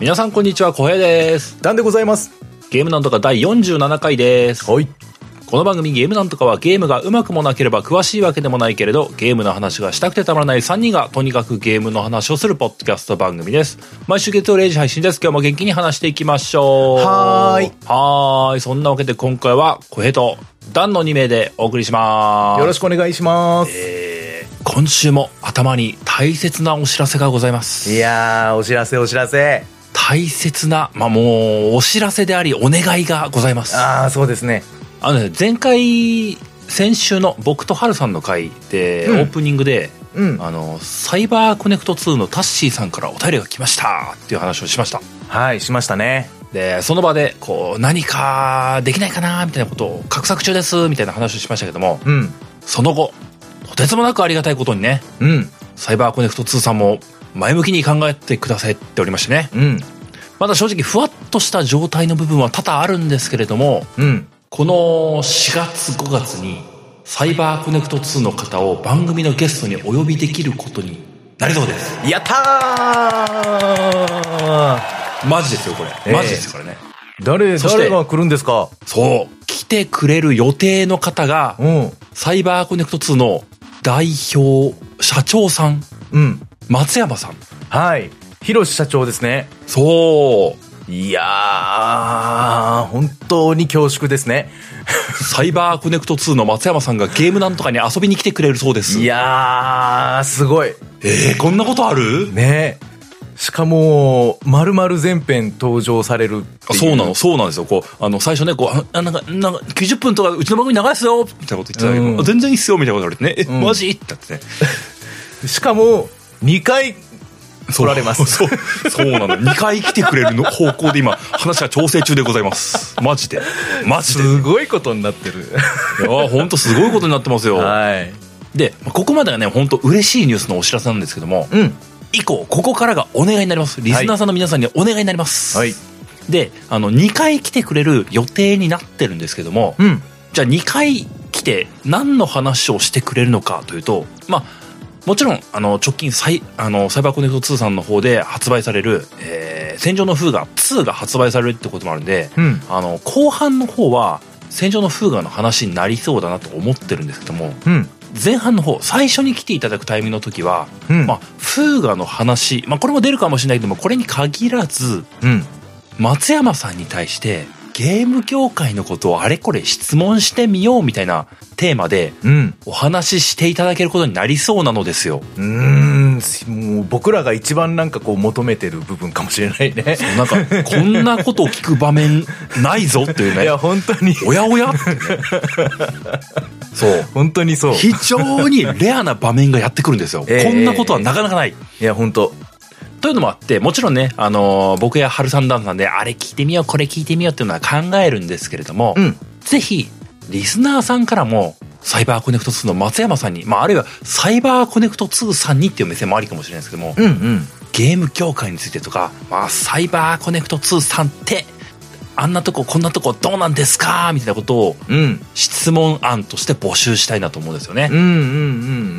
皆さんこんにちは、小平です。なんでございます。ゲームなんとか第47回です。はい。この番組ゲームなんとかはゲームがうまくもなければ詳しいわけでもないけれど、ゲームの話がしたくてたまらない3人がとにかくゲームの話をするポッドキャスト番組です。毎週月曜0時配信です。今日も元気に話していきましょう。はーい。はーい。そんなわけで今回は小平とダンの2名でお送りします。よろしくお願いします。えー、今週も頭に大切なお知らせがございます。いやー、お知らせお知らせ。大切な、まあ、もう、お知らせであり、お願いがございます。ああー、そうですね。のね、前回、先週の僕とハルさんの回で、うんオープニングで、うん。あの、サイバーコネクト2のタッシーさんからお便りが来ましたっていう話をしました。はい、しましたね。で、その場で、こう、何かできないかなみたいなことを、画策中ですみたいな話をしましたけども、うん。その後、とてつもなくありがたいことにね、うん。サイバーコネクト2さんも前向きに考えてくださっておりましてね、うん。まだ正直ふわっとした状態の部分は多々あるんですけれども、うん。この4月5月にサイバーコネクト2の方を番組のゲストにお呼びできることになりそうです。やったーマジですよ、これ。ええマジですよ、これね。誰、誰が来るんですか？そう。来てくれる予定の方が、うん。サイバーコネクト2の代表、社長さん、うん。松山さん。はい。ひろし社長ですね。そう。いやー、本当に恐縮ですね。サイバーコネクト2の松山さんがゲームなんとかに遊びに来てくれるそうです。いやー、すごい。えー、こんなことある？ねしかも、まるまる全編登場されるそうなの、そうなんですよ。こう、あの、最初ね、こう、あなんか、なんか、90分とか、うちの番組長いっすよみたいなこと言ってたけど、うんあ全然いいっすよみたいなこと言われてね、え、うんマジ？ってなってね。しかも、2回来られます。そう、そうなの。2回来てくれるの方向で今、話が調整中でございます。マジで。マジで。いすごいことになってる。や、ほんとすごいことになってますよ。はい。で、ここまでがね、本当嬉しいニュースのお知らせなんですけども、うん。以降、ここからがお願いになります。リスナーさんの皆さんにお願いになります。はい。で、あの、2回来てくれる予定になってるんですけども、うん。じゃあ2回来て何の話をしてくれるのかというと、まあ、もちろん、あの、直近サイ、あの、サイバーコネクト2さんの方で発売される、えー、戦場の風雅2が発売されるってこともあるんで、うん。あの、後半の方は、戦場の風雅の話になりそうだなと思ってるんですけども、うん。前半の方、最初に来ていただくタイミングの時は、うん。まあ、風雅の話、まあ、これも出るかもしれないけども、これに限らず、うん。松山さんに対してゲーム業界のことをあれこれ質問してみようみたいなテーマでうん。お話ししていただけることになりそうなのですよ。うーん。もう僕らが一番なんかこう求めてる部分かもしれないね。なんか、こんなことを聞く場面ないぞっていうね いや、。本当に、おやおやってね。そう。本当にそう。非常にレアな場面がやってくるんですよ。ええこんなことはなかなかない。いや、本当というのもあって、もちろんね、あのー僕や春さんダンさんで、あれ聞いてみよう、これ聞いてみようっていうのは考えるんですけれども、うん。ぜひ、リスナーさんからも、サイバーコネクト2の松山さんに、まあ、あるいは、サイバーコネクト2さんにっていう目線もありかもしれないですけども、うんうん。ゲーム業界についてとか、まあ、サイバーコネクト2さんって、あんなとこ、こんなとこどうなんですか？みたいなことを、うん。質問案として募集したいなと思うんですよね。うんうんう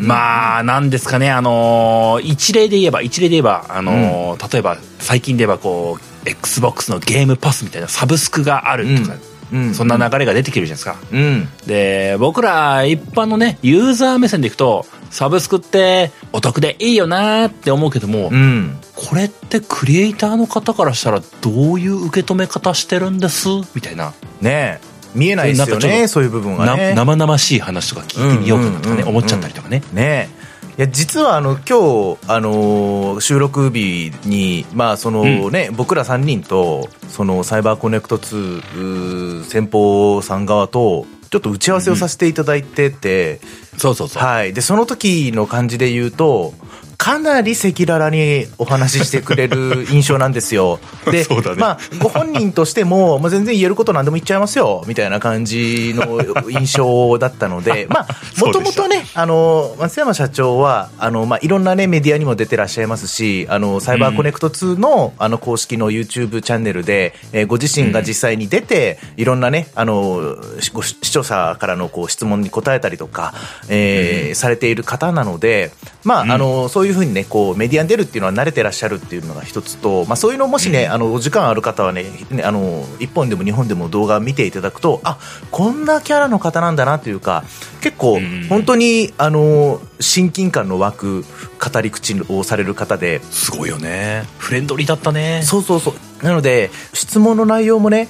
ん。まあ、なんですかね、あのー一例で言えば、一例で言えば、あのー例えば、最近で言えば、こう、Xbox のゲームパスみたいなサブスクがあるとか、うん、そんな流れが出てきてるじゃないですか。うん。で、僕ら一般のね、ユーザー目線でいくと、サブスクってお得でいいよなーって思うけども、うん。これってクリエイターの方からしたらどういう受け止め方してるんです？みたいな、ねえ。見えないですよね、そういう部分はなね。生々しい話とか聞いてみようかなとかね、思っちゃったりとかね。ねえ。いや、実はあの、今日、あのー収録日に、まあ、そのね、僕ら3人と、その、サイバーコネクト2、うー先方さん側と、ちょっと打ち合わせをさせていただいてて、そうそうそう。はい。で、その時の感じで言うと、かなり赤裸々にお話ししてくれる印象なんですよ。で、ね。まあ、ご本人としても、まあ、全然言えること何でも言っちゃいますよ、みたいな感じの印象だったので、まあ、もともとね、あの、松山社長は、あの、まあ、いろんなね、メディアにも出てらっしゃいますし、あの、サイバーコネクト2の、あの、公式の YouTube チャンネルで、えーご自身が実際に出て、いろんなね、あの、ご視聴者からのこう質問に答えたりとか、えーされている方なので、まあ、あの、そういういうふうにねこうメディアに出るっていうのは慣れてらっしゃるっていうのが一つと、まあ、そういうのもしね、あのお時間ある方はねねあの1本でも2本でも動画見ていただくとあこんなキャラの方なんだなというか結構うん。本当にあの親近感の湧く語り口をされる方で。すごいよね。フレンドリーだったね。そうそうそう。なので質問の内容もね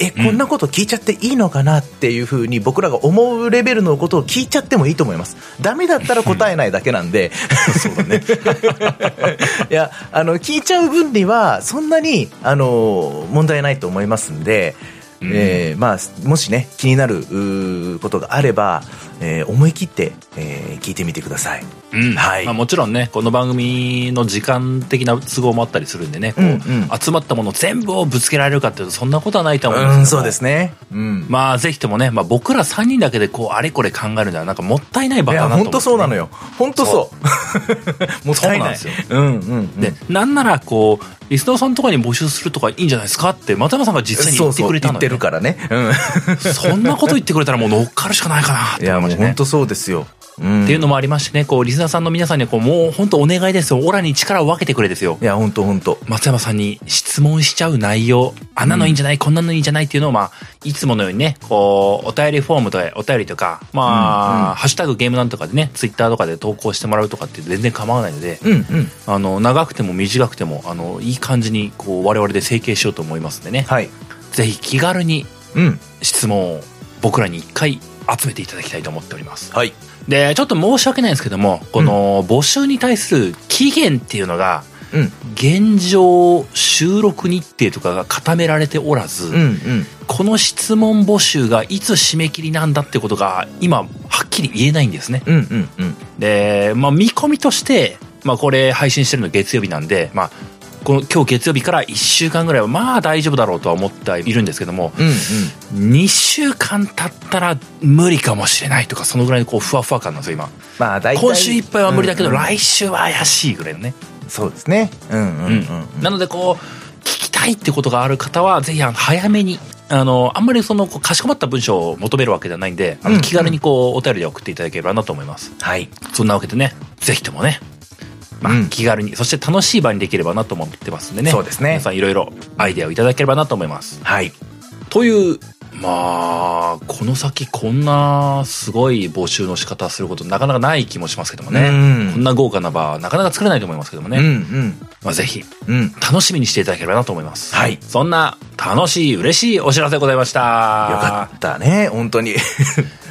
えこんなこと聞いちゃっていいのかなっていうふうに僕らが思うレベルのことを聞いちゃってもいいと思います。ダメだったら答えないだけなんで。そうだね。いやあの聞いちゃう分にはそんなにあの問題ないと思いますんで、うん。えーまあ、もしね気になることがあれば、えー思い切って、えー聞いてみてください。うんはいまあ、もちろんねこの番組の時間的な都合もあったりするんでねこう、うんうん集まったもの全部をぶつけられるかっていうとそんなことはないと思うんですけどもうん、そうですね。うん。まあぜひともね、まあ、僕ら3人だけでこうあれこれ考えるのはなんかもったいない場いや、だなと思って、本当そうなのよ。本当そう。もったいない。そうなんですうんうんうん。で、なんならこうリスナーさんとかに募集するとかいいんじゃないですかって松山さんが実際に言ってくれたのそうそう言ってるからね。うん。そんなこと言ってくれたらもう乗っかるしかないかなっていや、思いましたね本当そうですよ。うん。っていうのもありましてねこうリスナーさんの皆さんにはこうもう本当お願いですよオラに力を分けてくれですよいや、本当本当松山さんに質問しちゃう内容、あんなのいいんじゃない、こんなのいいんじゃないっていうのを、まあ、いつものようにね、こう、お便りフォームとか、お便りとか、まあ、うんうんハッシュタグゲームなんとかでね、ツイッターとかで投稿してもらうとかって全然構わないので、うんうん。あの、長くても短くても、あの、いい感じに、こう、我々で整形しようと思いますんでね、はい。ぜひ気軽にうん。質問を僕らに一回集めていただきたいと思っております。はい。で、ちょっと申し訳ないんですけども、この募集に対する期限っていうのが、うん。現状収録日程とかが固められておらず、うんうん。この質問募集がいつ締め切りなんだってことが今はっきり言えないんですね。うんうんうん。で、まあ見込みとして、まあこれ配信してるの月曜日なんで、まあこの今日月曜日から1週間ぐらいはまあ大丈夫だろうとは思ってはいるんですけども、うんうん。2週間経ったら無理かもしれないとかそのぐらいのこうふわふわ感なんですよ今。まあ大体。今週いっぱいは無理だけどうんうん来週は怪しいぐらいのね。そうですね。うんうんうんうん。なのでこう聞きたいってことがある方はぜひあの早めにあのあんまりそのこうかしこまった文章を求めるわけではないんで気軽にこうお便りで送っていただければなと思いますはい。そんなわけでねぜひともねまあうん気軽にそして楽しい場にできればなと思ってますんでねそうですね皆さんいろいろアイデアをいただければなと思いますはい。というまあこの先こんなすごい募集の仕方することなかなかない気もしますけどもねうんこんな豪華な場はなかなか作れないと思いますけどもね、うんうん。まあ、ぜひうん。楽しみにしていただければなと思います。はいそんな楽しい、嬉しいお知らせでございました。よかったね、本当に。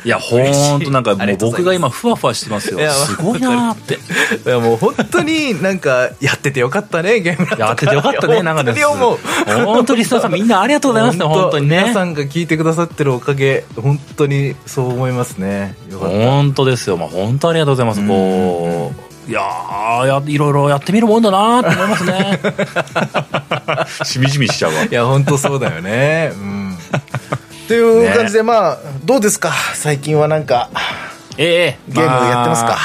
いや、ほんとなんか僕が今ふわふわしてますよ。すごいなーって。いやもう本当になんかやっててよかったね、ゲームやっててよかったね、なんか本当に思う。本当リスナーさんみんなありがとうございますね、本当にね皆。さんが聞いてくださってるおかげ、本当にそう思いますね。よかった。本当ですよ。まあ本当ありがとうございます。こう、いやーや、いろいろやってみるもんだなーって思いますね。しみじみしちゃうわ。いや、本当そうだよね。うん。という感じで、まあ、どうですか？最近はなんか、ええゲームやってますか、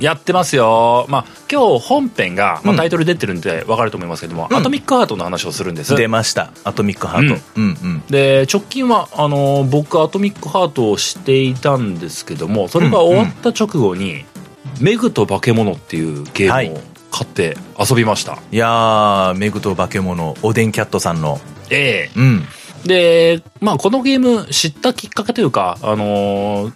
やってますよ。まあ、今日本編が、まあ、うんタイトル出てるんで分かると思いますけども、うんアトミックハートの話をするんです。出ました。アトミックハート。うんうん。で、直近は、あの、僕、アトミックハートをしていたんですけども、それが終わった直後に、メグと化け物っていうゲームを買って遊びました。いやー、メグと化け物、おでんキャットさんの。ええうん。で、まあ、このゲーム知ったきっかけというか、あのー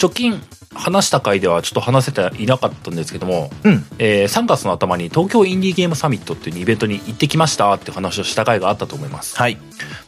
直近話した回ではちょっと話せていなかったんですけども、うん。えー3月の頭に東京インディーゲームサミットっていうイベントに行ってきましたって話をした回があったと思います。はい。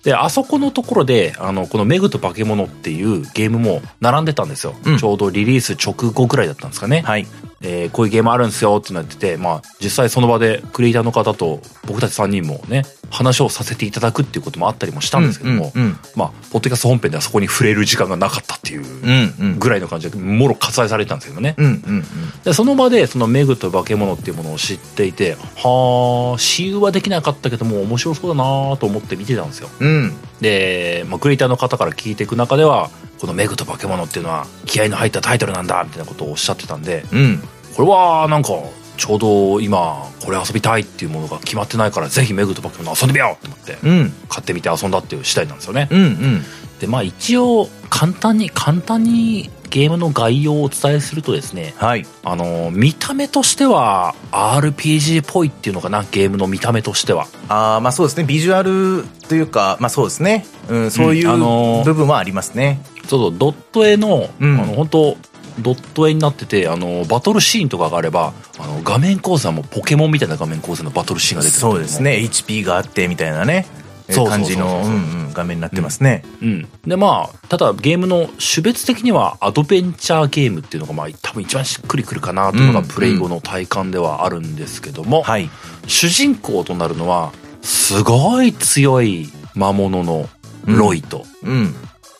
で、あそこのところで、あの、このメグと化け物っていうゲームも並んでたんですよ。うんちょうどリリース直後ぐらいだったんですかね。はい。えーこういうゲームあるんですよってなってて、まあ、実際その場でクリエイターの方と僕たち3人もね、話をさせていただくっていうこともあったりもしたんですけども、うんうんまあ、ポッドキャスト本編ではそこに触れる時間がなかったっていううんうん。ぐらいの感じで、もろ割愛されてたんですけどね。うんうんで、その場でそのメグと化け物っていうものを知っていて、はあ、私有はできなかったけども面白そうだなと思って見てたんですよ。うん。うん。で、まあ、クリエイターの方から聞いていく中では、このメグと化け物っていうのは気合の入ったタイトルなんだみたいなことをおっしゃってたんで、うん。これはなんかちょうど今これ遊びたいっていうものが決まってないからぜひメグと化け物遊んでみようと思ってうん。買ってみて遊んだっていう次第なんですよね。うんうん。でまあ一応簡単に簡単にゲームの概要をお伝えするとですね、はい。あの、見た目としては RPG っぽいっていうのかな、ゲームの見た目としては。ああ、まあそうですね。ビジュアルというか、まあそうですね。うん、そういうあのー部分はありますね。そうそう、ドット絵の、うんあの、本当ドット絵になってて、あの、バトルシーンとかがあれば、あの、画面構成はもうポケモンみたいな画面構成のバトルシーンが出てるそうです。ね。HP があってみたいなね。感じの、うんうん、画面になってますね。うん。で、まあ、ただゲームの種別的にはアドベンチャーゲームっていうのが、まあ、多分一番しっくりくるかなというのうんがプレイ後の体感ではあるんですけども、はい。主人公となるのは、すごい強い魔物のロイと、うん。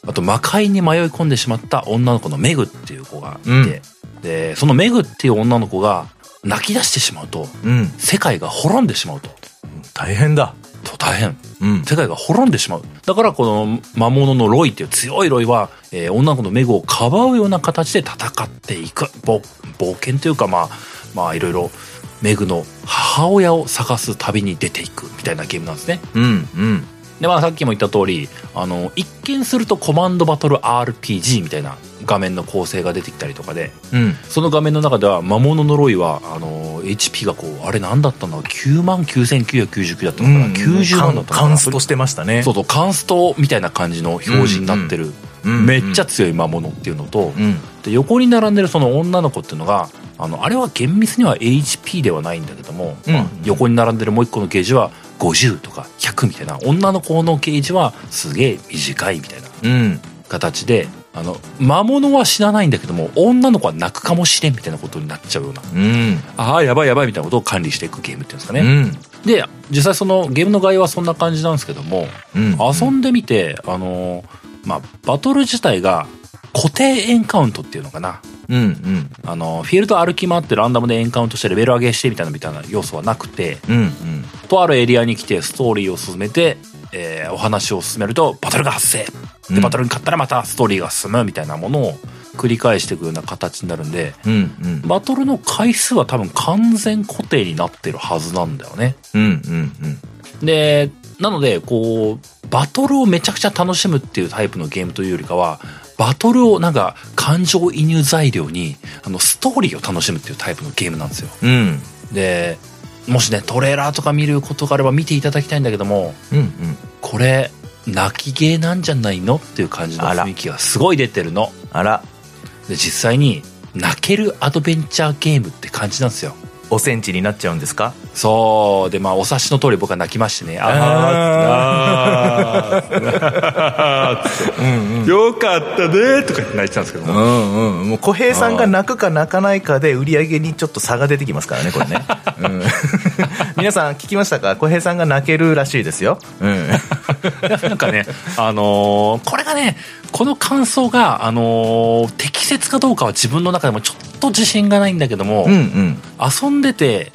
あと魔界に迷い込んでしまった女の子のメグっていう子がいて、うんで、そのメグっていう女の子が泣き出してしまうと、うん。世界が滅んでしまうと。大変だ。と大変。うん。世界が滅んでしまう。だからこの魔物のロイっていう強いロイは、えー女の子のメグをかばうような形で戦っていく。ぼ冒険というかまあ、まあいろいろメグの母親を探す旅に出ていくみたいなゲームなんですね。うん。うん。でまあさっきも言った通り、あの、一見するとコマンドバトル RPG みたいな画面の構成が出てきたりとかで、うん。その画面の中では魔物のロイは、あの、HP がこう、あれ何だったんだろう ?9 万9999だったのかな、90万だったのかなカンストしてましたね。そうそう、カンストみたいな感じの表示になってる、うんめっちゃ強い魔物っていうのと、うん。で横に並んでるその女の子っていうのが、あの、あれは厳密には HP ではないんだけども、うんまあ横に並んでるもう一個のゲージは50とか100みたいな、女の子のゲージはすげえ短いみたいなうん。形で、あの、魔物は死なないんだけども、女の子は泣くかもしれんみたいなことになっちゃうような、うん。ああ、やばいやばいみたいなことを管理していくゲームっていうんですかね。うん。で、実際そのゲームの概要はそんな感じなんですけども、うん。遊んでみて、あのーまあ、バトル自体が固定エンカウントっていうのかな。うん。うん。あのーフィールド歩き回ってランダムでエンカウントしてレベル上げしてみたいなみたいな要素はなくて、うん。うん。とあるエリアに来てストーリーを進めて、えーお話を進めるとバトルが発生。で、うんバトルに勝ったらまたストーリーが進むみたいなものを繰り返していくような形になるんで、うん。うん。バトルの回数は多分完全固定になってるはずなんだよね。うん。うん。で、なので、こう、バトルをめちゃくちゃ楽しむっていうタイプのゲームというよりかは、バトルをなんか感情移入材料に、あの、ストーリーを楽しむっていうタイプのゲームなんですよ。うん。で、もしね、トレーラーとか見ることがあれば見ていただきたいんだけども、うん。うん。これ、泣きゲーなんじゃないのっていう感じのあら雰囲気がすごい出てるの。あら、で、実際に、泣けるアドベンチャーゲームって感じなんですよ。おセンチになっちゃうんですか？そう。で、まあ、お察しの通り僕は泣きましてね。あーあーよかったねとか泣いてたんですけども。うんうん。もう小平さんが泣くか泣かないかで売り上げにちょっと差が出てきますからね、これね。うん。皆さん聞きましたか？小平さんが泣けるらしいですよ。うん。なんかね、あのーこれがね、この感想が、あのー適切かどうかは自分の中でもちょっと自信がないんだけども、うんうん。遊んでて、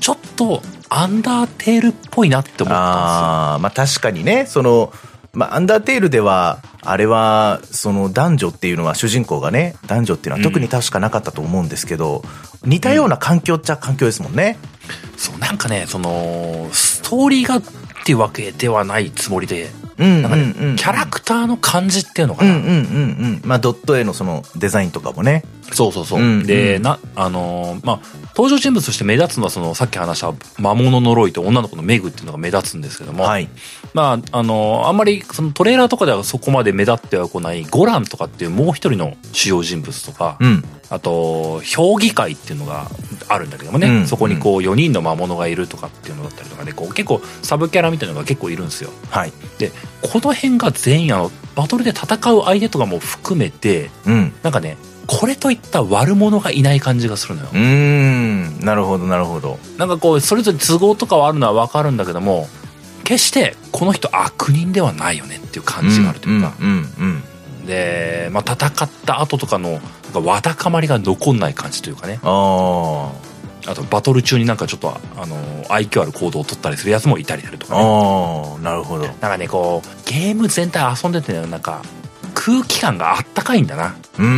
ちょっとアンダーテールっぽいなって思ったああ、まあ確かにね、その、まあ、アンダーテールでは、あれは、その男女っていうのは、主人公がね、男女っていうのは特に確かなかったと思うんですけど、似たような環境っちゃ環境ですもんね。んですよ。そう、なんかね、その、ストーリーがっていうわけではないつもりで、うんなんかね、キャラクターの感じっていうのかな。うんうんうんうん。まあ、ドット絵のそのデザインとかもね。そうそうそう。うんで、うんな、あのーまあ、登場人物として目立つのは、その、さっき話した魔物のロイと女の子のメグっていうのが目立つんですけども、はい。まあ、あのーあんまり、そのトレーラーとかではそこまで目立ってはこない、ゴランとかっていうもう一人の主要人物とか、うん。あと、評議会っていうのがあるんだけどもね、うんそこにこう4人の魔物がいるとかっていうのだったりとかで、こう結構サブキャラみたいなのが結構いるんですよ。はい。で、この辺が全員あの、バトルで戦う相手とかも含めて、うん。なんかね、これといった悪者がいない感じがするのよう。ーん。なるほど、なるほど。なんかこう、それぞれ都合とかはあるのはわかるんだけども、決してこの人悪人ではないよねっていう感じがあるというか、うんうんうん。で、まあ、戦った後とかの、わだかまりが残んない感じというかね。ああと、バトル中になんかちょっと、あの、愛嬌ある行動を取ったりするやつもいたりだとあ。かね。ああ、なるほど。なんかね、こう、ゲーム全体遊んでてね、なんか、空気感があったかいんだな。うーんう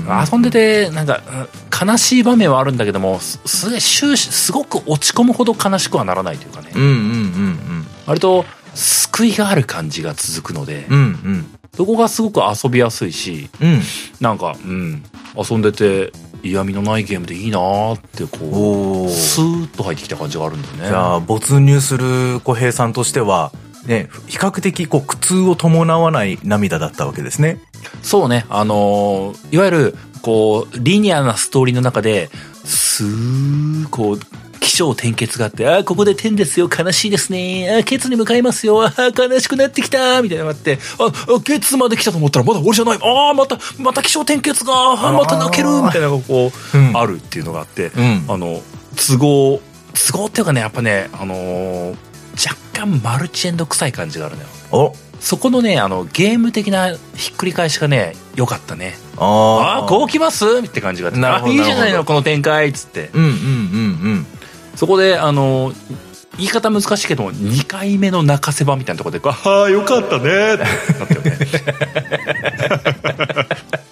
ん。遊んでて、なんか、うん悲しい場面はあるんだけども、すすげえ終始、すごく落ち込むほど悲しくはならないというかね。うんうんうん割と、救いがある感じが続くので、うん。うんうん。そこがすごく遊びやすいしうん。なんかうん遊んでて嫌味のないゲームでいいなーってこうスーッと入ってきた感じがあるんだよねじゃあ、没入する小平さんとしては、ね、比較的こう苦痛を伴わない涙だったわけですね。そうね。あのーいわゆるこうリニアなストーリーの中ですーこう起承転結があって、あーここで天ですよ、悲しいですね。あーケツに向かいますよ、あー悲しくなってきた、みたいなのがあって、あ、あケツまで来たと思ったらまだ終わりじゃない。ああ、また、また起承転結が、あー。また泣ける、みたいなのがこう、うん。あるっていうのがあって、うん。あの、都合、都合っていうかね、やっぱね、あのー若干マルチエンド臭い感じがあるのよ。おそこのね、あの、ゲーム的なひっくり返しがね、良かったね。あああ、こうう来ますって感じが。なるほどあいいじゃないの、この展開っつって。うんうんうんそこで、あの、言い方難しいけど、2回目の泣かせ場みたいなところで、ああ、よかったねってなったよね。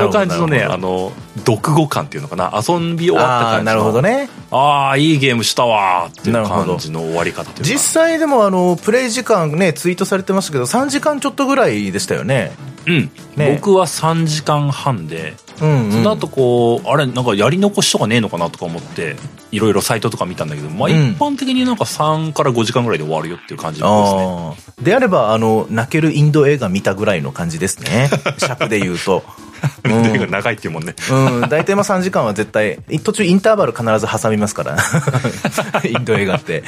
その感じのね、あの、読語感っていうのかな、遊び終わった感じの。あーなるほどね。ああ、いいゲームしたわーっていう感じの終わり方っていうか。実際でもあの、プレイ時間ね、ツイートされてましたけど、3時間ちょっとぐらいでしたよね。うん、ね僕は3時間半で、うん、うん。その後こう、あれ、なんかやり残しとかねえのかなとか思って、いろいろサイトとか見たんだけど、まあうん一般的になんか3から5時間ぐらいで終わるよっていう感じのですね。であれば、あの、泣けるインド映画見たぐらいの感じですね。尺で言うと。う映画ん。長いっていうもんね。うん。大体まあ3時間は絶対、途中インターバル必ず挟みますから。インド映画って。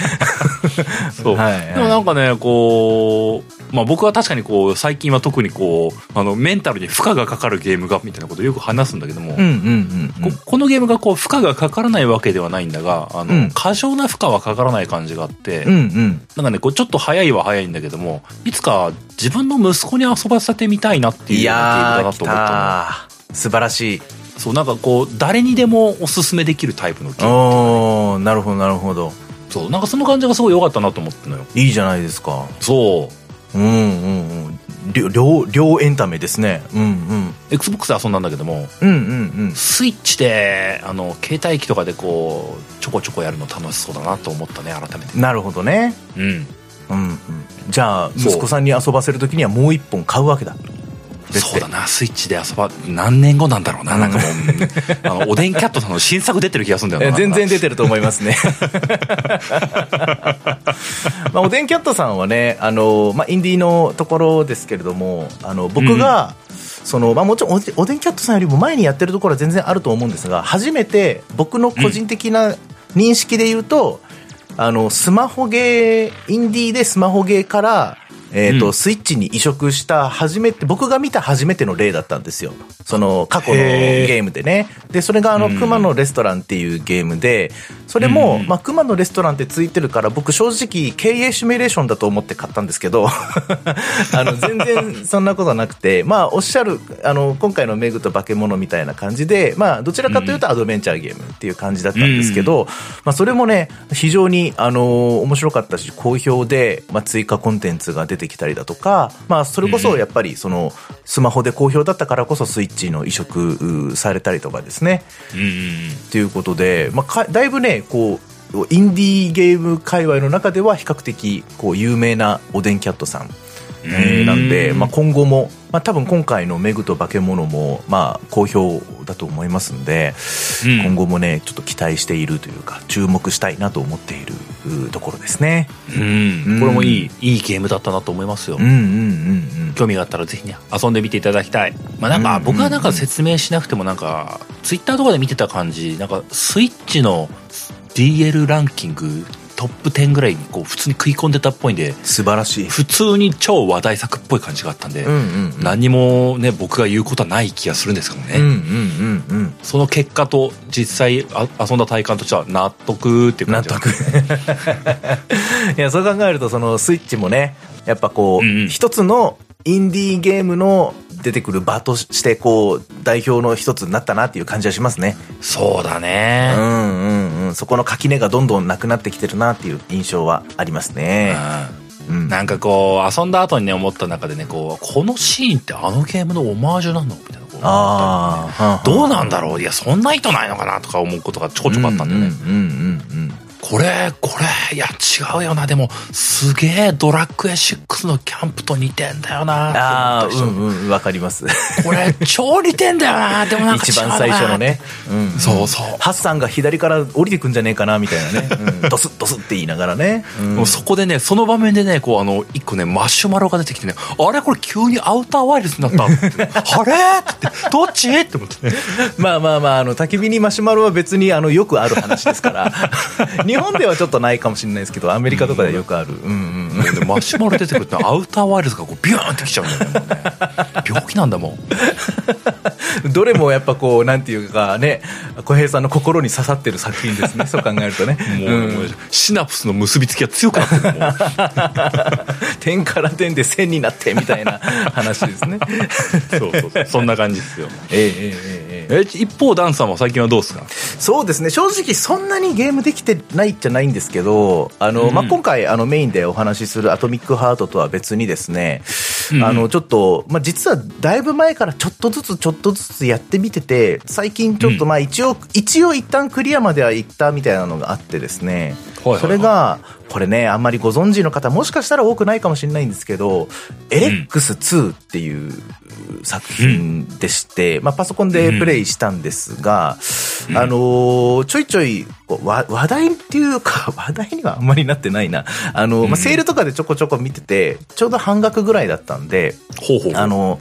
そう。はいはいでもなんかね、こう、まあ僕は確かにこう、最近は特にこう、あの、メンタルに負荷がかかるゲームが、みたいなことをよく話すんだけども、このゲームがこう、負荷がかからないわけではないんだが、あの、うん過剰な負荷はかからない感じがあって、うんうん。なんかね、こう、ちょっと早いは早いんだけども、いつか自分の息子に遊ばせてみたいなっていういようなゲームだなと思ったの。素晴らしい。そう、なんかこう、誰にでもおすすめできるタイプのゲーム。おー、なるほどなるほど。そう、なんかその感じがすごい良かったなと思ったのよ。いいじゃないですか。そう。うんうんうん。両、両、両エンタメですね。うんうん。Xbox で遊んだんだけども、うんうんスイッチで、あの、携帯機とかでこう、ちょこちょこやるの楽しそうだなと思ったね、改めてう。ん。なるほどね。うん。うんうん。じゃあ、息子さんに遊ばせるときにはもう一本買うわけだ。そうだな、スイッチで遊ば、何年後なんだろうな、なんかもう、あの、おでんキャットさんの新作出てる気がするんだよな。え全然出てると思いますね。まあ、おでんキャットさんはね、あの、まあ、インディーのところですけれども、あの、僕が、その、まあ、もちろんおで、おでんキャットさんよりも前にやってるところは全然あると思うんですが、初めて僕の個人的な認識で言うと、あの、スマホゲー、インディーでスマホゲーから、えっ、と、うん。スイッチに移植した初めて、僕が見た初めての例だったんですよ。その過去のゲームでね。で、それがあの、うん。熊のレストランっていうゲームで、それも、うん。まあ、熊のレストランってついてるから、僕正直経営シミュレーションだと思って買ったんですけど、あの、全然そんなことなくて、まあ、おっしゃる、あの、今回のメグと化け物みたいな感じで、まあ、どちらかというとアドベンチャーゲームっていう感じだったんですけど、まあ、それもね、非常に、あの、面白かったし、好評で、まあ、追加コンテンツが出てきたりだとか、まあ、それこそやっぱり、その、スマホで好評だったからこそスイッチの移植うされたりとかですね。うんうんうん。っていうことで、まあ、かだいぶね、こう、インディーゲーム界隈の中では比較的、こう、有名なおでんキャットさん、えーなんで、まあ、今後も、まあ、多分今回のメグと化け物も、まあ、好評だと思いますんで、うん今後もね、ちょっと期待しているというか、注目したいなと思っているうところですね。うんうんこれもいい、いいゲームだったなと思いますよ。うんうんうん興味があったらぜひね、遊んでみていただきたい。まあなんか、うんうんうん僕はなんか説明しなくてもなんか、ツイッターとかで見てた感じ、なんか、スイッチの DL ランキングトップ10ぐらいにこう普通に食い込んでたっぽいんで、うん。素晴らしい。普通に超話題作っぽい感じがあったんで、うんうんうん。何もね、僕が言うことはない気がするんですけどね。うんうんうんうん。その結果と実際あ遊んだ体感としては納得っていう感じ納得 いやそう考えるとそのスイッチもねやっぱこう、うんうん一つのインディーゲームの出てくる場としてこう代表の一つになったなっていう感じはしますね。そうだうね。んうんうん。そこの垣根がどんどんなくなってきてるなっていう印象はありますね。うん。なんかこう遊んだ後にね思った中でねこうこのシーンってあのゲームのオマージュなのみたいなこうああどうなんだろう。いやそんな意図ないのかなとか思うことがちょこちょこあったんでね、うんうんうんうんここれ、これ、いや、違うよな。でも、すげえドラッグエ6のキャンプと似てんだよな。ああ、うんうん、わかります。これ、超似てんだよな。でもなんか違一番最初の。ね。うん。そうそうハッサンが左から降りてくんじゃねえかな、みたいなね。うん、ドスッドスッって言いながらね。うんもうそこでね、その場面でね、こう、あの、一個ね、マシュマロが出てきてね、あれ？これ急にアウターワイルズになったって。あれ？って、どっち？って思ってね。まあまあまあ、あの、焚き火にマシュマロは別に、あの、よくある話ですから。日本ではちょっとないかもしれないですけど、アメリカとかではよくある。うんうんうん。でマシュマロ出てくるとアウターワイルズがこうビューンってきちゃうんだよね病気なんだもんどれもやっぱこう、なんていうかね、小平さんの心に刺さってる作品ですね。そう考えるとね。もう,、うんシナプスの結びつきが強くなってるもう 点から点で線になってみたいな話ですね。そうそうそうそんな感じですよえええええええ一方ダンさんは最近はどうですか？そうですね正直そんなにゲームできてないじゃないんですけどあの、うん。まあ、今回あのメインでお話しする「アトミックハート」とは別にですね、うん。あのちょっと、まあ、実はだいぶ前からちょっとずつちょっとずつやってみてて最近ちょっとうん。まあ一応、一応一旦クリアまでは行ったみたいなのがあってですね、はいはいはい。それがこれねあんまりご存知の方もしかしたら多くないかもしれないんですけど「エレックス2」っていう作品でして、まあ、パソコンでプレイしたんですが、うん。あのーちょいちょいこうわ話題っていうか 話題にはあんまりなってないな。あの、うん。まあ、セールとかでちょこちょこ見ててちょうど半額ぐらいだったんでほうあの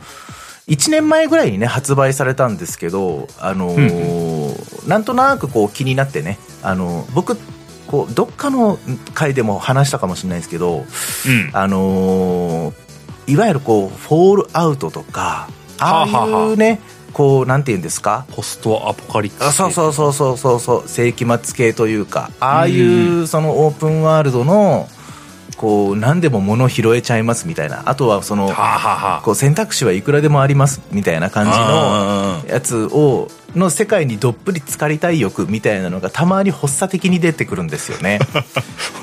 1年前ぐらいにね発売されたんですけどあのーなんとなくこう気になってねあの僕こうどっかの回でも話したかもしれないですけどうん。あのーいわゆるこうフォールアウトとかああいうねこうなんて言うんですか？ポストアポカリプス。あそうそうそうそうそうそう世紀末系というかああいううそのオープンワールドのこう何でも物拾えちゃいますみたいな。あとはそのこう選択肢はいくらでもありますみたいな感じのあやつをの世界にどっぷり浸かりたい欲みたいなのがたまに発作的に出てくるんですよね。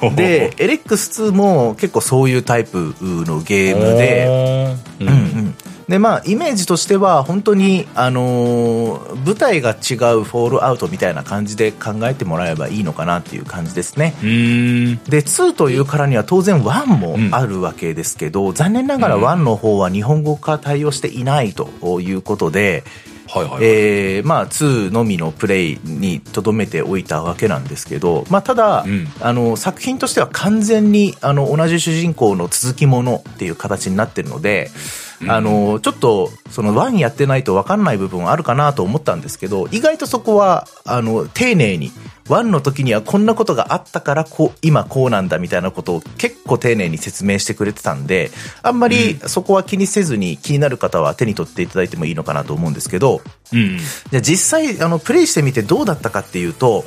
ー でエレックス2も結構そういうタイプのゲームでううんうん。でまあイメージとしては本当にあのー舞台が違うフォールアウトみたいな感じで考えてもらえばいいのかなっていう感じですね。うん。で2というからには当然1もあるわけですけど、残念ながら1の方は日本語化対応していないということで、はいはい、えーまあ、2のみのプレイにとどめておいたわけなんですけど、まあ、ただ、うん。あの作品としては完全にあの同じ主人公の続きものっていう形になってるので、うん。あのちょっとその1やってないと分かんない部分はあるかなと思ったんですけど意外とそこはあの丁寧に1の時にはこんなことがあったからこう今こうなんだみたいなことを結構丁寧に説明してくれてたんであんまりそこは気にせずに気になる方は手に取っていただいてもいいのかなと思うんですけど、うんじゃあ実際あのプレイしてみてどうだったかっていうと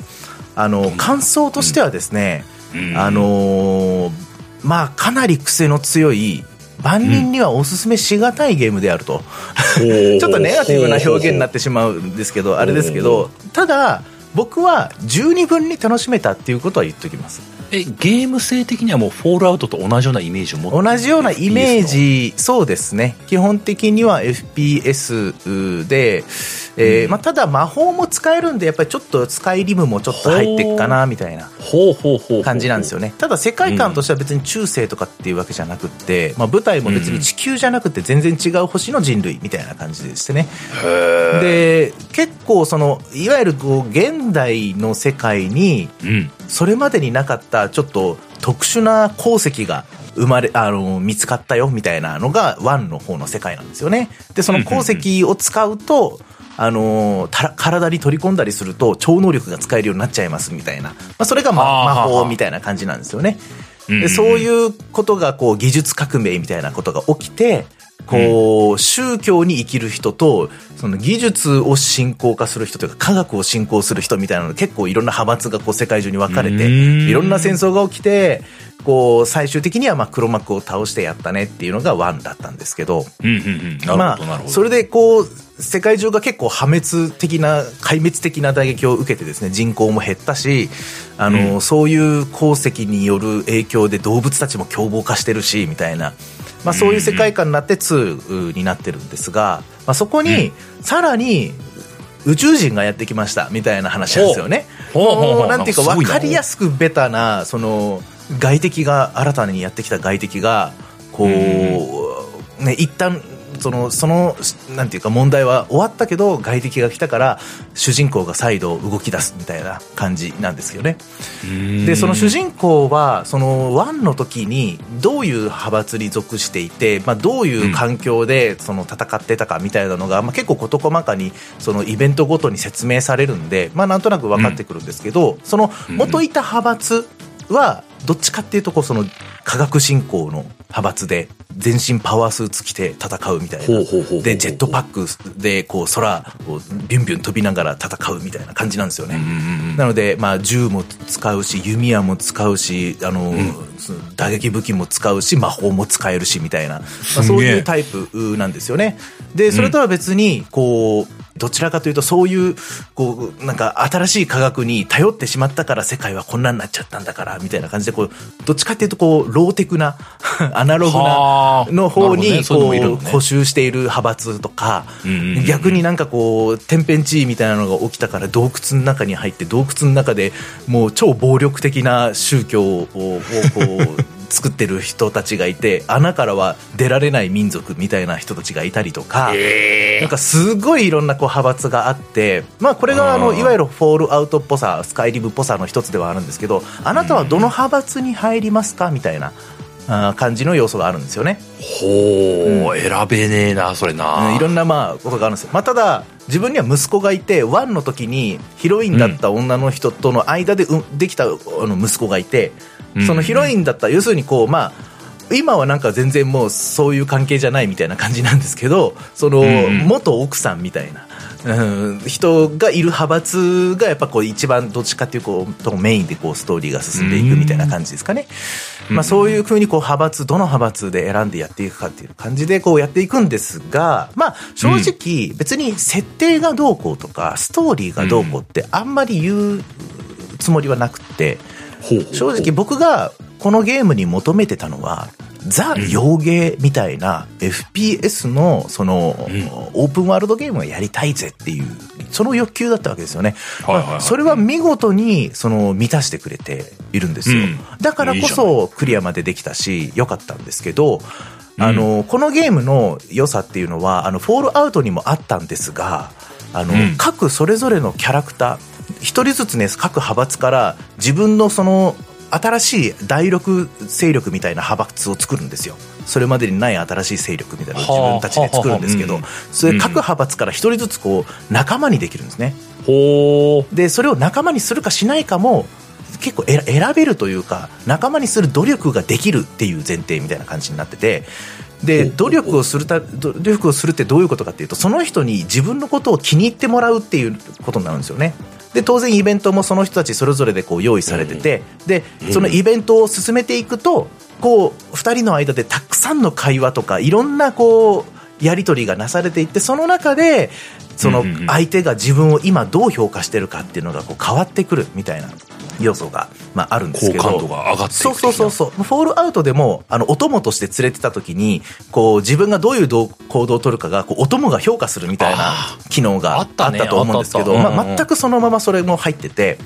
あの感想としてはですね、うん。あのーまあかなり癖の強い万人にはおすすめしがたいゲームであると、ちょっとネガティブな表現になってしまうんですけどあれですけどただ僕は十二分に楽しめたっていうことは言っておきます。えゲーム性的にはもうフォールアウトと同じようなイメージを持って同じようなイメージ。そうですね。基本的には FPS で、えーうん。まあ、ただ魔法も使えるんでやっぱりちょっとスカイリムもちょっと入っていくかなみたいな。ほうほうほうほう感じなんですよね。ただ世界観としては別に中世とかっていうわけじゃなくって、まあ、舞台も別に地球じゃなくて全然違う星の人類みたいな感じでしてね。へで結構そのいわゆるこう現代の世界にえうんそれまでになかったちょっと特殊な鉱石が生まれ、あの、見つかったよみたいなのが1の方の世界なんですよね。で、その鉱石を使うと、あのた体に取り込んだりすると超能力が使えるようになっちゃいますみたいな、まあ、それが、ま、魔法みたいな感じなんですよね。うんでそういうことがこう技術革命みたいなことが起きてこう宗教に生きる人とその技術を信仰化する人というか科学を信仰する人みたいなの結構いろんな派閥がこう世界中に分かれてうん。いろんな戦争が起きてこう最終的にはまあ黒幕を倒してやったねっていうのが1だったんですけど。まあ、それでこう世界中が結構破滅的な壊滅的な打撃を受けてですね人口も減ったしあの、うん。そういう鉱石による影響で動物たちも凶暴化してるしみたいな、まあ、そういう世界観になって2になってるんですが、まあ、そこにさらに宇宙人がやってきましたみたいな話なんですよね。なんていうか分かりやすくベタなその外敵が新たにやってきた外敵がこう、ね一旦そのそのなんていうか問題は終わったけど外敵が来たから主人公が再度動き出すみたいな感じなんですよね。でその主人公はその1の時にどういう派閥に属していて、まあ、どういう環境でその戦ってたかみたいなのが、まあ、結構事細かにそのイベントごとに説明されるんで、まあ、なんとなく分かってくるんですけど、その元いた派閥はどっちかっていうとこうその科学振興の派閥で全身パワースーツ着て戦うみたいな。でジェットパックでこう空をビュンビュン飛びながら戦うみたいな感じなんですよね。なので、まあ、銃も使うし弓矢も使うしあの、その打撃武器も使うし魔法も使えるしみたいな、まあ、そういうタイプなんですよね。でそれとは別にこうどちらかというとそういうこうなんか新しい科学に頼ってしまったから世界はこんなになっちゃったんだからみたいな感じでこうどっちかっていうとこうローテクな アナログはあなの方にこう補修している派閥とか逆になんかこう天変地異みたいなのが起きたから洞窟の中に入って洞窟の中でもう超暴力的な宗教ををこう 作ってる人たちがいて穴からは出られない民族みたいな人たちがいたりとか。なんかすごいいろんなこう派閥があって、まあ、これがあのうんいわゆるフォールアウトっぽさスカイリブっぽさの一つではあるんですけどあなたはどの派閥に入りますか？みたいなあー感じの要素があるんですよね。ほう、選べねえなそれな、うんいろんなまあことがあるんですよ、まあ、ただ自分には息子がいて1の時にヒロインだった女の人との間でうできたあの息子がいてうんそのヒロインだった要するにこうまあ今はなんか全然もうそういう関係じゃないみたいな感じなんですけどそのん元奥さんみたいな、うん、人がいる派閥がやっぱこう一番どっちかっていうこうとメインでこうストーリーが進んでいくみたいな感じですかね。まあ、そういうふうにこう派閥どの派閥で選んでやっていくかっていう感じでこうやっていくんですが、まあ、正直別に設定がどうこうとかストーリーがどうこうってあんまり言うつもりはなくって正直僕がこのゲームに求めてたのはザ・洋芸みたいな FPS のそのオープンワールドゲームをやりたいぜっていうその欲求だったわけですよね。それは見事にその満たしてくれているんですよ。うん。だからこそクリアまでできたし良かったんですけど、あのこのゲームの良さっていうのはあのフォールアウトにもあったんですがあの、うん。各それぞれのキャラクター一人ずつね各派閥から自分のその新しい第六勢力みたいな派閥を作るんですよ。それまでにない新しい勢力みたいなのを自分たちで作るんですけどそれ各派閥から一人ずつこう仲間にできるんですね。でそれを仲間にするかしないかも結構選選べるというか仲間にする努力ができるっていう前提みたいな感じになっててで努力をするた努力をするってどういうことかっていうとその人に自分のことを気に入ってもらうっていうことになるんですよね。で当然イベントもその人たちそれぞれでこう用意されてて、でそのイベントを進めていくとこう2人の間でたくさんの会話とかいろんなこうやり取りがなされていってその中でその相手が自分を今どう評価してるかっていうのがこう変わってくるみたいな要素が、まあ、あるんですけど。好感度が上がっていくそうそうそうそう。フォールアウトでもあのお供として連れてた時にこう自分がどういうどう行動を取るかがこうお供が評価するみたいな機能がああったと思うんですけど、あったあうんうん全くそのままそれも入ってて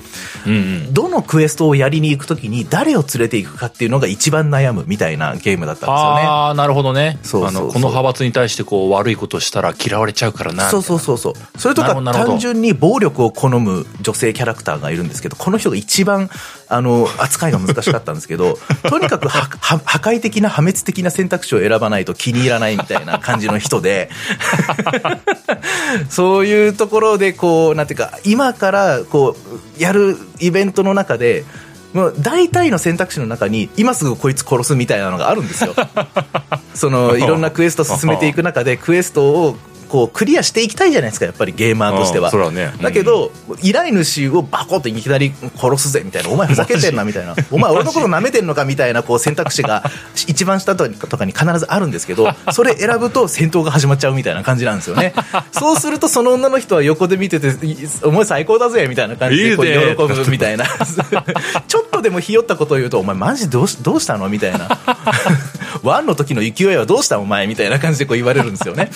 うんうん。どのクエストをやりに行く時に誰を連れていくかっていうのが一番悩むみたいなゲームだったんですよね。ああなるほどね。そうそうそう。あのこの派閥に対してこう悪いことしたら嫌われちゃうからなそうそうそうそうそれとか単純に暴力を好む女性キャラクターがいるんですけどこの人が一番あの扱いが難しかったんですけど とにかくはは破壊的な破滅的な選択肢を選ばないと気に入らないみたいな感じの人で そういうところでこうなんていうか今からこうやるイベントの中でもう大体の選択肢の中に今すぐこいつ殺すみたいなのがあるんですよ。そのいろんなクエスト進めていく中でクエストをこうクリアしていきたいじゃないですかやっぱりゲーマーとしては。ね。うん。だけど、依頼主をバコッといきなり殺すぜみたいなお前ふざけてんなみたいな。お前俺のこと舐めてんのかみたいなこう選択肢が一番下とかに必ずあるんですけどそれ選ぶと戦闘が始まっちゃうみたいな感じなんですよね。そうするとその女の人は横で見てていお前最高だぜみたいな感じでこう喜ぶみたいな。ちょっとでもひよったことを言うとお前マジどうしどうしたのみたいな。ワンの時の勢いはどうしたお前みたいな感じでこう言われるんですよね。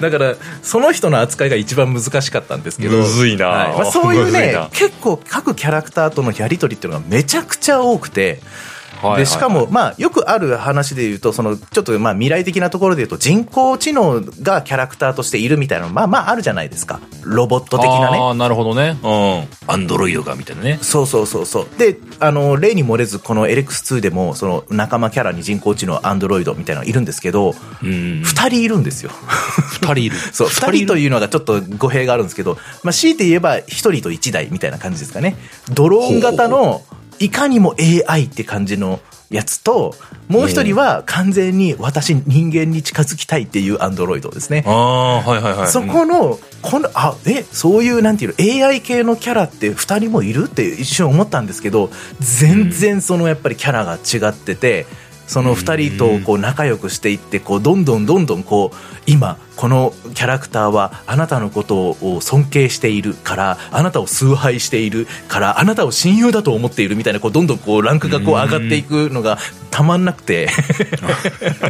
だから、その人の扱いが一番難しかったんですけど。むずいなはいまあ、そういうね 結構各キャラクターとのやりとりっていうのがめちゃくちゃ多くて、はいでしかも、まあ、よくある話で言うと、その、ちょっと、まあ、未来的なところで言うと、人工知能がキャラクターとしているみたいなの、まあまああるじゃないですか。ロボット的なね。ああ、なるほどね。うん。アンドロイドがみたいなね。そうそうそうそう。で、あの、例に漏れず、この LX2 でも、その、仲間キャラに人工知能、アンドロイドみたいなのいるんですけど、うん。二人いるんですよ。二人いる。そう、二人といいうのがちょっと語弊があるんですけど、まあ、強いて言えば、一人と一台みたいな感じですかね。ドローン型の、いかにも AI って感じのやつと、もう一人は完全に私人間に近づきたいっていうアンドロイドですね。ああ、はいはいはい。そこの、この、あ、え、そういう、なんていうの、AI 系のキャラって二人もいるって一瞬思ったんですけど、全然そのやっぱりキャラが違ってて、その二人とこう仲良くしていって、こう、どんどんどんどんこう、今、このキャラクターはあなたのことを尊敬しているから、あなたを崇拝しているから、あなたを親友だと思っているみたいな、こう、どんどんこう、ランクがこう上がっていくのがたまんなくて。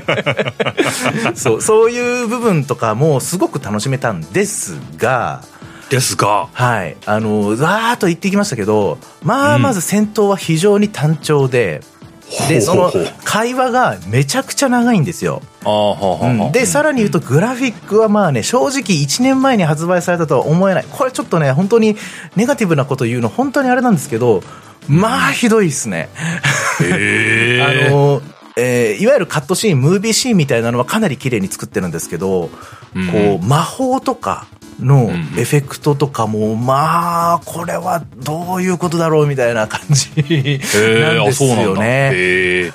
そう、そういう部分とかもすごく楽しめたんですが、ですが、はい。あの、わーっと言ってきましたけど、まあ、うんまず戦闘は非常に単調で、で、その会話がめちゃくちゃ長いんですよ。で、さらに言うと、グラフィックはまあね、正直1年前に発売されたとは思えない。これちょっとね、本当にネガティブなこと言うの本当にあれなんですけど、まあ、ひどいですね。へえ。あの、えーいわゆるカットシーン、ムービーシーンみたいなのはかなり綺麗に作ってるんですけど、うんこう、魔法とかのんエフェクトとかも、まあ、これはどういうことだろうみたいな感じなんです。よね。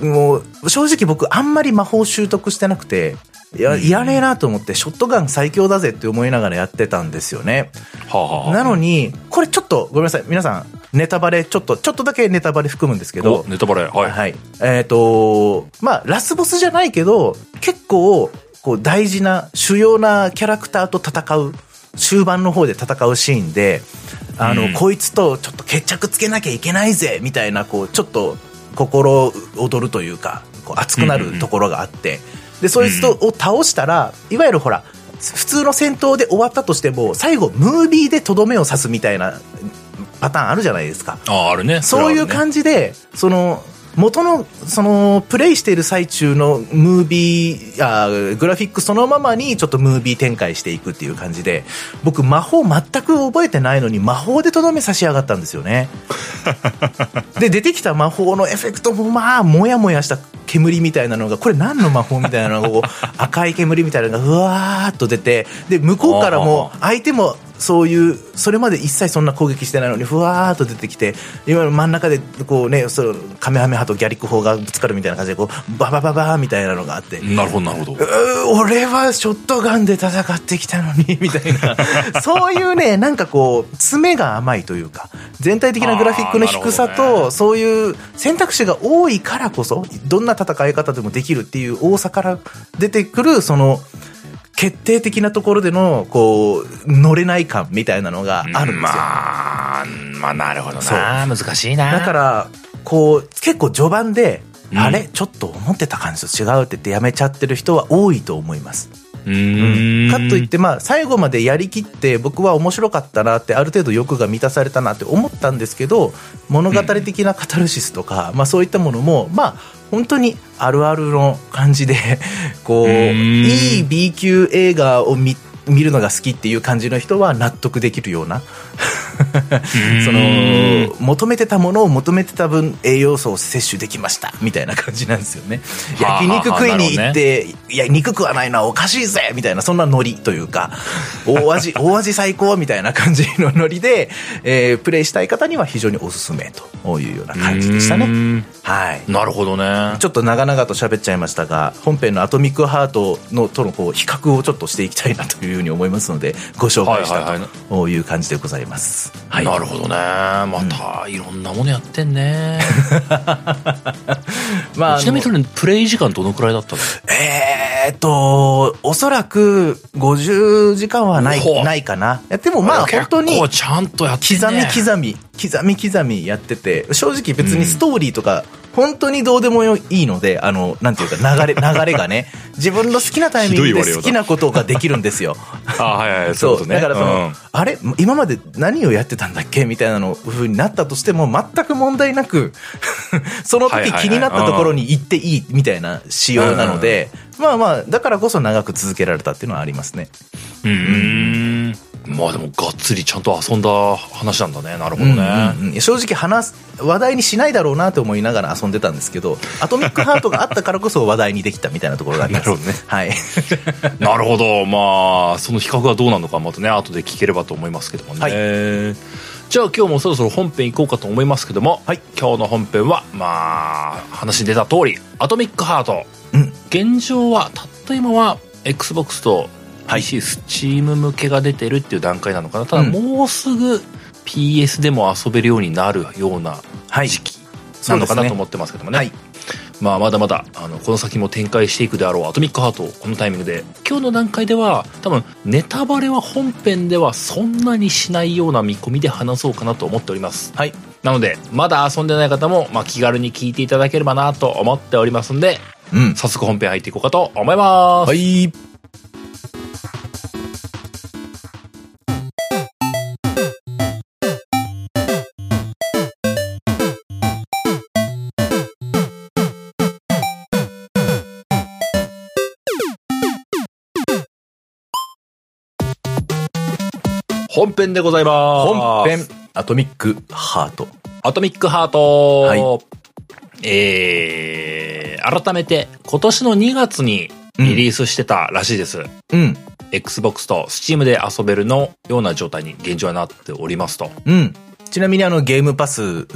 もう、正直僕あんまり魔法習得してなくて、いや、いらねえなと思って、ショットガン最強だぜって思いながらやってたんですよね。はあ、はあ。なのに、これちょっと、ごめんなさい。皆さん、ネタバレ、ちょっと、ちょっとだけネタバレ含むんですけどお、ネタバレ。はい。はい。えっ、と、まあ、ラスボスじゃないけど、結構、こう、大事な、主要なキャラクターと戦う、終盤の方で戦うシーンで、あの、うんこいつとちょっと決着つけなきゃいけないぜ、みたいな、こう、ちょっと、心躍るというか、こう熱くなるところがあって、で、そいつと、を倒したら、いわゆるほら、普通の戦闘で終わったとしても、最後、ムービーでとどめを刺すみたいなパターンあるじゃないですか。ああ、あるね。そういうじ。感じで、その、元の、その、プレイしている最中のムービー、あグラフィックそのままにちょっとムービー展開していくっていう感じで、僕魔法全く覚えてないのに魔法でとどめ差し上がったんですよね。で、出てきた魔法のエフェクトもまあ、もやもやした煙みたいなのが、これ何の魔法みたいなのが、赤い煙みたいなのがうわーっと出て、で、向こうからも相手もそういう、それまで一切そんな攻撃してないのに、ふわーっと出てきて、今の真ん中で、こうね、そのカメハメハとギャリック砲がぶつかるみたいな感じで、こう、ババババーみたいなのがあって、なるほど、なるほど。俺はショットガンで戦ってきたのに、みたいな。そういうね、なんかこう、爪が甘いというか、全体的なグラフィックの低さと、そういう選択肢が多いからこそ、どんな戦い方でもできるっていう多さから出てくる、その、決定的なところでの、こう、乗れない感みたいなのがあるんですよ。まあ、まあ、なるほどそうな。難しいな。だから、こう、結構序盤で、うんあれ？ちょっと思ってた感じと違うって言ってやめちゃってる人は多いと思います。うーん。かといって、まあ、最後までやりきって、僕は面白かったなって、ある程度欲が満たされたなって思ったんですけど、物語的なカタルシスとか、まあそういったものも、まあ、本当にあるあるの感じで、こう、ん。いい B 級映画を見、見るのが好きっていう感じの人は納得できるような、その、求めてたものを求めてた分栄養素を摂取できました、みたいな感じなんですよね。はあ焼肉食いに行って、いや、憎くはないのはおかしいぜみたいな、そんなノリというか、大味、大味最高みたいな感じのノリで、えープレイしたい方には非常におすすめというような感じでしたね。ね。はい。なるほどね。ちょっと長々と喋っちゃいましたが、本編のアトミックハートのとのこう比較をちょっとしていきたいなというふうに思いますので、ご紹介したという感じでございます。はい。なるほどね。また、いろんなものやってんね。まあ、ちなみにそれ、プレイ時間どのくらいだったの？えーっと、おそらく50時間はない、ないかな。でもまあ本当にちゃんとやってん刻みね。刻み、刻み刻みやってて、正直別にストーリーとか本当にどうでもいいので、あの、なんていうか、流れ、流れがね、自分の好きなタイミングで好きなことができるんですよ。あはいはい、そう。そうね。だからその、うん。あれ今まで何をやってたんだっけみたいなの風になったとしても全く問題なく その時気になったところに行っていいみたいな仕様なので、まあまあだからこそ長く続けられたっていうのはありますね。うーん。まあでも、がっつりちゃんと遊んだ話なんだね。なるほどね。うんうんうん正直話す話題にしないだろうなと思いながら遊んでたんですけど アトミックハートがあったからこそ話題にできたみたいなところがありますなるほどねはい なるほど。まあ、その比較がどうなのか、またね、後で聞ければと思いますけどもね。はいじゃあ今日もそろそろ本編行こうかと思いますけども、はい今日の本編は、まあ、話に出た通り、アトミックハート。うん現状は、たった今は、Xbox とはいスチーム向けが出てるっていう段階なのかな。ただ、うんもうすぐ PS でも遊べるようになるようなはい時期なのかなと思ってますけどもね。はいまあ、まだまだ、あの、この先も展開していくであろうアトミックハートをこのタイミングで、今日の段階では、多分、ネタバレは本編ではそんなにしないような見込みで話そうかなと思っております。はいなので、まだ遊んでない方も、まあ、気軽に聞いていただければなと思っておりますんで、うん早速本編入っていこうかと思います。はい本編でございます。本編アトミックハートアトミックハート、はいえー、改めて今年の2月にリリースしてたらしいです。うん。Xbox と Steam で遊べるのような状態に現状はなっておりますと。うん。ちなみにあのゲームパス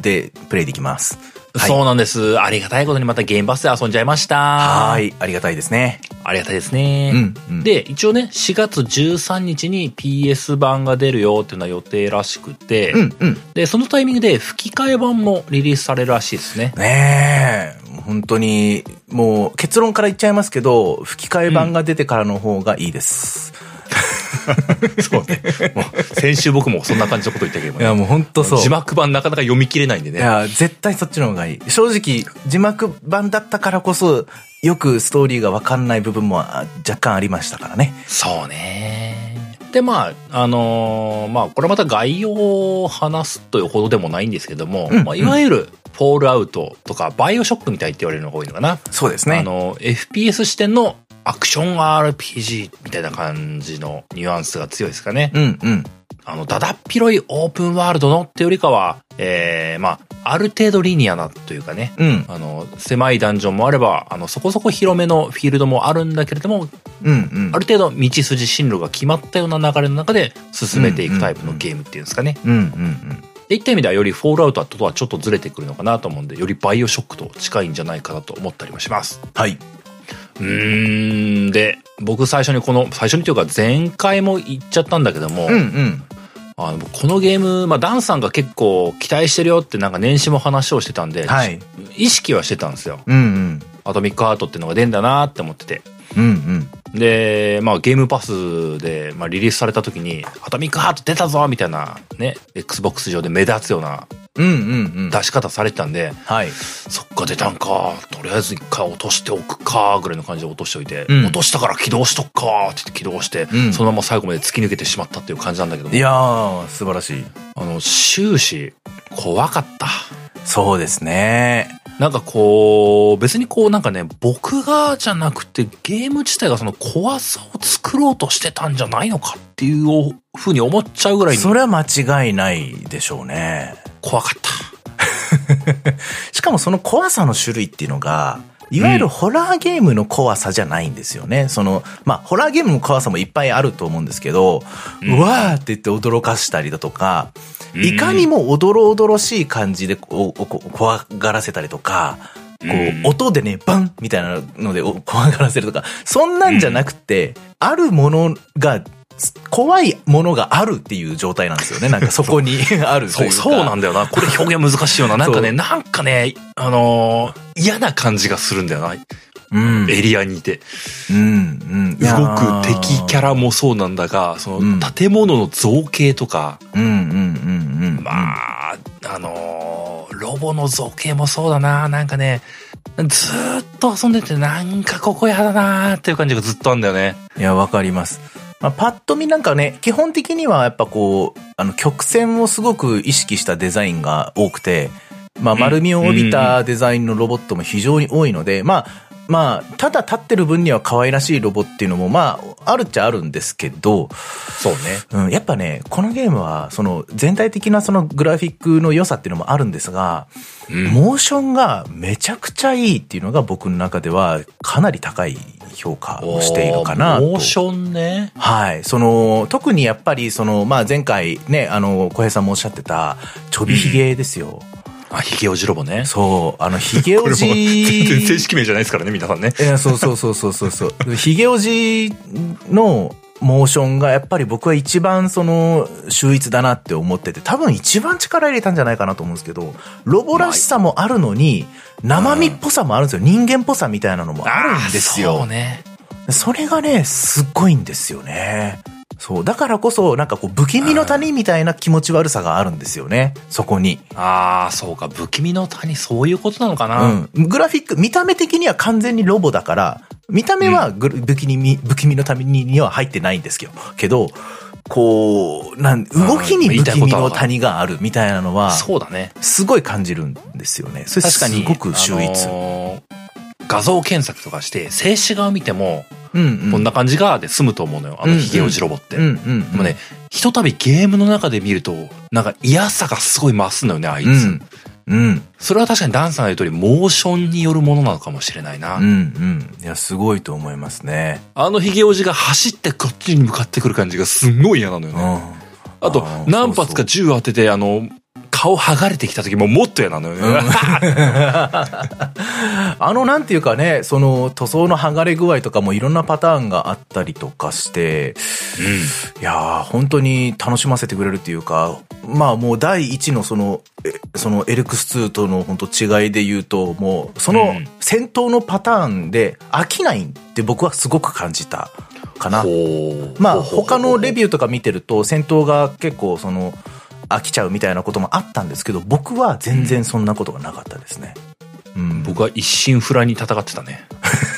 でプレイできます。はいそうなんです。ありがたいことにまたゲームパスで遊んじゃいました。はーい。ありがたいですね。ありがたいですね。うんうんで、一応ね、4月13日に PS 版が出るよっていうのは予定らしくて、うんうん。で、そのタイミングで吹き替え版もリリースされるらしいですね。ねえ。本当に、もう結論から言っちゃいますけど、吹き替え版が出てからの方がいいです。そうね。もう先週僕もそんな感じのこと言ったけどもねいや、もう本当そう。字幕版なかなか読み切れないんでね。いや、絶対そっちの方がいい。正直、字幕版だったからこそ、よくストーリーがわかんない部分もあ若干ありましたからね。そうね。で、まあ、あのーまあ、これまた概要を話すというほどでもないんですけども、うんまあ、いわゆる、フォールアウトとか、バイオショックみたいって言われるのが多いのかな。そうですね。あの、FPS 視点のアクション RPG みたいな感じのニュアンスが強いですかね。うんうん。あの、だだっ広いオープンワールドのってよりかは、えー、まあ、ある程度リニアなというかね、うん。あの、狭いダンジョンもあれば、あの、そこそこ広めのフィールドもあるんだけれども、うんうんあ。る程度道筋進路が決まったような流れの中で進めていくタイプのゲームっていうんですかね。うんうんうん。で、いった意味ではよりフォールアウトとはちょっとずれてくるのかなと思うんで、よりバイオショックと近いんじゃないかなと思ったりもします。はい。うーん、で、僕最初にこの、最初にというか前回も言っちゃったんだけども、うんうん。あの、このゲーム、まあ、ダンさんが結構期待してるよってなんか年始も話をしてたんで、はい。意識はしてたんですよ。うんうん。アトミックハートっていうのが出んだなって思ってて。うんうん。で、まあゲームパスで、まあ、リリースされた時に、アトミックハート出たぞみたいなね、Xbox 上で目立つようなうんうんうん。出し方されてたんで、はい。そっか出たんか、とりあえず一回落としておくか、ぐらいの感じで落としておいて、うん落としたから起動しとくか、って言って起動して、うんそのまま最後まで突き抜けてしまったっていう感じなんだけどもいやー、素晴らしい。あの、終始、怖かった。そうですね。なんかこう、別にこうなんかね、僕がじゃなくてゲーム自体がその怖さを作ろうとしてたんじゃないのかっていうふうに思っちゃうぐらいそれは間違いないでしょうね。怖かった。しかもその怖さの種類っていうのが、いわゆるホラーゲームの怖さじゃないんですよね。その、まあ、ホラーゲームの怖さもいっぱいあると思うんですけど、ううんわーって言って驚かしたりだとか、うん。いかにもおどろおどろしい感じで怖がらせたりとか、こうん。う、音でね、バンみたいなのでお怖がらせるとか、そんなんじゃなくて、あるものが、怖いものがあるっていう状態なんですよね。なんかそこにあるとそ、いううか。そうなんだよな。これ表現難しいよな。なんかね、そうなんかね、あのー嫌な感じがするんだよな。うん。エリアにいて。うん、うん。動く敵キャラもそうなんだが、そうんの建物の造形とか、うん、うん、うん、うん。まあ、あのーロボの造形もそうだな。なんかね、ずーっと遊んでてなんかここやだなーっていう感じがずっとあるんだよね。いや、わかります。まあ、パッと見なんかね、基本的にはやっぱこう、あの、曲線をすごく意識したデザインが多くて、まあ、丸みを帯びたデザインのロボットも非常に多いので、まあ、まあ、ただ立ってる分には可愛らしいロボっていうのも、まあ、あるっちゃあるんですけど、そうね。うん、やっぱね、このゲームは、その、全体的なそのグラフィックの良さっていうのもあるんですが、うんモーションがめちゃくちゃいいっていうのが僕の中ではかなり高い評価をしているかなと。モーションね。はい。その、特にやっぱり、その、まあ、前回ね、あの、小平さんもおっしゃってた、ちょびひげですよ。あ、ヒゲおじロボね。そう、あの、ひげおこれも全然正じ。式名じゃないですからね、皆さんね。いや、そうそうそうそうそうそう。ひげおじのモーションがやっぱり僕は一番その秀逸だなって思ってて、多分一番力入れたんじゃないかなと思うんですけど、ロボらしさもあるのに、生身っぽさもあるんですよ。人間っぽさみたいなのもあるんですよ。そうね。それがね、すっごいんですよね。そう。だからこそ、なんかこう、不気味の谷みたいな気持ち悪さがあるんですよね。そこに。ああ、そうか。不気味の谷、そういうことなのかな。うん。グラフィック、見た目的には完全にロボだから、見た目はグル不気味、不気味の谷には入ってないんですけど、けど、こう、なん、動きに不気味の谷があるみたいなのは、そうだね。すごい感じるんですよね。それ確かに。すごく秀逸。あのー画像検索とかして、静止画を見ても、うんうん。こんな感じがで済むと思うのよ。あのヒゲおじロボって。うんうん。でもね、ひとたびゲームの中で見ると、なんか嫌さがすごい増すのよね、あいつ。うん。うん。それは確かにダンさんが言う通り、モーションによるものなのかもしれないな。うんうん。いや、すごいと思いますね。あのヒゲおじが走ってこっちに向かってくる感じがすんごい嫌なのようん。ね。あと何発か銃当てて、あの、顔剥がれてきた時ももっと嫌なのよね。あの、なんていうかね、その塗装の剥がれ具合とかもいろんなパターンがあったりとかして、いやー、本当に楽しませてくれるっていうか、まあもう第一のその、えそのエルクス2との本当違いで言うと、もうそのうん。戦闘のパターンで飽きないって僕はすごく感じたかな。まあ他のレビューとか見てると戦闘が結構その飽きちゃうみたいなこともあったんですけど、僕は全然そんなことがなかったですね。うん、僕は一心不乱に戦ってたね。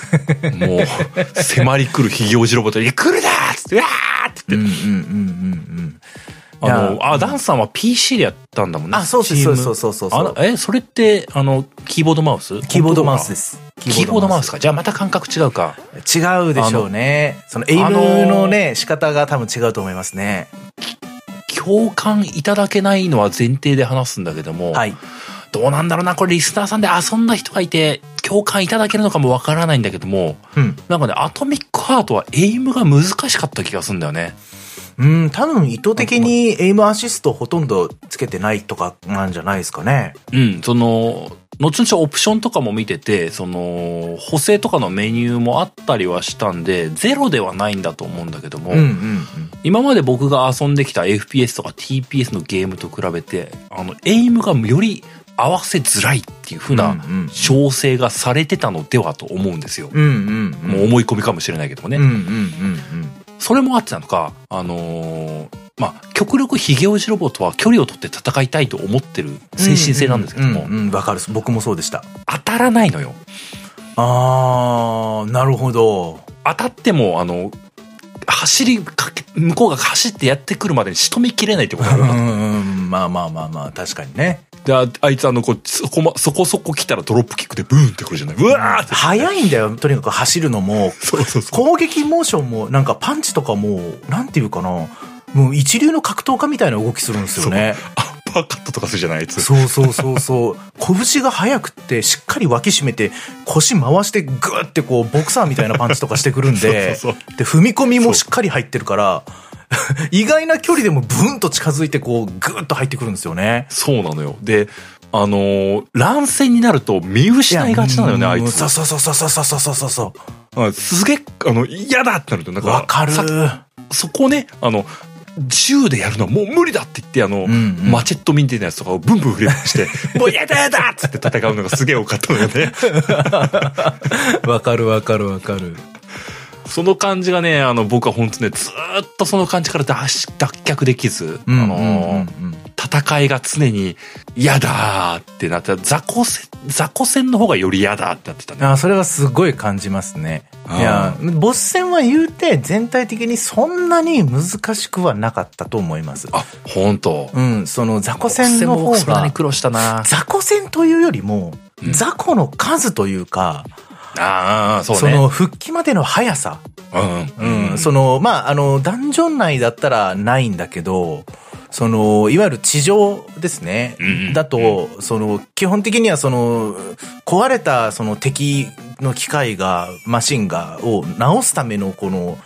もう、迫り来るヒゲおじロボットに、来るなーっつって、うわーって言って、うんうんうんうんうん。あの、あ、ダンさんは PC でやったんだもんね。あ、そうそうそうそうそうそう。え、それって、あの、キーボードマウス？キーボードマウスで。す。キーボードマウスか。じゃあまた感覚違うか。違うでしょうね。そのエイムのね、仕方が多分違うと思いますね。共感いただけないのは前提で話すんだけども、はい。どうなんだろうな、これリスナーさんで遊んだ人がいて、共感いただけるのかもわからないんだけども、うん。なんかね、アトミックハートはエイムが難しかった気がするんだよね。うん、多分意図的にエイムアシストほとんどつけてないとかなんじゃないですかね。うん、その、後々オプションとかも見てて、その、補正とかのメニューもあったりはしたんで、ゼロではないんだと思うんだけども、うんうんうん。今まで僕が遊んできた FPS とか TPS のゲームと比べて、あの、エイムがより合わせづらいっていう風なうんうん調整がされてたのではと思うんですよ。うんうんうん。もう思い込みかもしれないけどもね。うんうんうんそれもあってなのか、あのーまあ、極力ヒゲオジロボとは距離を取って戦いたいと思ってるうん。精神性なんですけども、うんわかる。僕もそうでした。当たらないのよ。あー、なるほど。当たっても、あの、走りかけ、向こうが走ってやってくるまでに仕留めきれないってことがあるわけうんうん、まあまあまあまあ、確かにね。で、ああいつあの、こう、そこま、そこそこ来たらドロップキックでブーンってくるじゃない？うわーって。早いんだよ、とにかく走るのも。そうそうそう。攻撃モーションも、なんかパンチとかも、なんていうかな。もう一流の格闘家みたいな動きするんですよね。アッパーカットとかするじゃない、あいつ。そうそうそうそう。拳が速くって、しっかり脇締めて、腰回してグーってこう、ボクサーみたいなパンチとかしてくるんで、そうそうで、踏み込みもしっかり入ってるから、意外な距離でもブーンと近づいてこう、グーッと入ってくるんですよね。そうなのよ。で、あのー乱戦になると見失いがちなのよね、あいつ。そうそうそうそうそうそうそうそうすげえ、あの、嫌だってなると、なんう。か、わかる。さそこをね、あの、銃でやるのはもう無理だって言って、あの、んうんマチェットミンテナやつとかをブンブン振り回して、もうやだやだっつって戦うのがすげえ多かったのよね。わかるわかるわかる。その感じがね、あの、僕は本当ね、ずーっとその感じから脱却できず、あのー戦いが常に嫌だーってなって、雑魚戦、雑魚戦の方がより嫌だってなってたね。あそれはすごい感じますね。いや、ボス戦は言うて全体的にそんなに難しくはなかったと思います。あ、本当うん、その雑魚戦の方が、そんなに苦労したな。雑魚戦というよりも、雑魚の数というか、ああ、そうね。その復帰までの速さ。うん。うん、その、まあ、あの、ダンジョン内だったらないんだけど、その、いわゆる地上ですね。うんだと、その、基本的にはその、壊れたその敵の機械が、マシンが、を直すためのこの、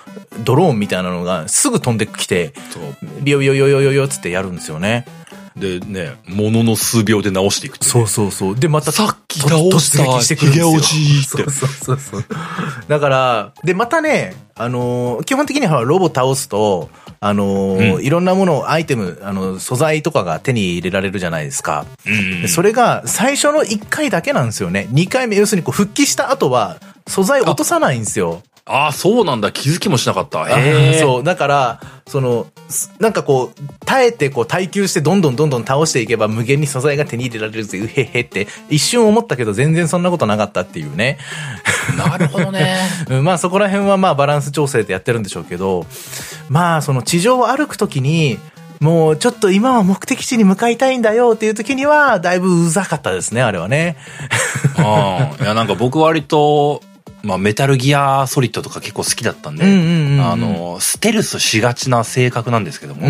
ドローンみたいなのがすぐ飛んできて、そう。ビヨビヨヨヨヨヨつってやるんですよね。でね、ものの数秒で直していくっていそうそうそう。で、また、さっきと直した突撃してくるんですよヒゲおじってそうそうそう。だから、で、またね、あのー基本的にはロボ倒すと、あのーうんいろんなもの、アイテム、あの、素材とかが手に入れられるじゃないですか。うんでそれが最初の1回だけなんですよね。2回目、要するにこう復帰した後は、素材落とさないんですよ。ああ、そうなんだ。気づきもしなかった。あへえ。そう。だから、その、すなんかこう、耐えてこう耐久してどんどんどんどん倒していけば無限に素材が手に入れられるぜ、うへへって一瞬思ったけど全然そんなことなかったっていうね。なるほどね。うんまあそこら辺はまあバランス調整でやってるんでしょうけど、まあその地上を歩くときに、もうちょっと今は目的地に向かいたいんだよっていう時には、だいぶうざかったですね、あれはね。うん。いや、なんか僕割と、まあメタルギアソリッドとか結構好きだったんで、あの、ステルスしがちな性格なんですけども、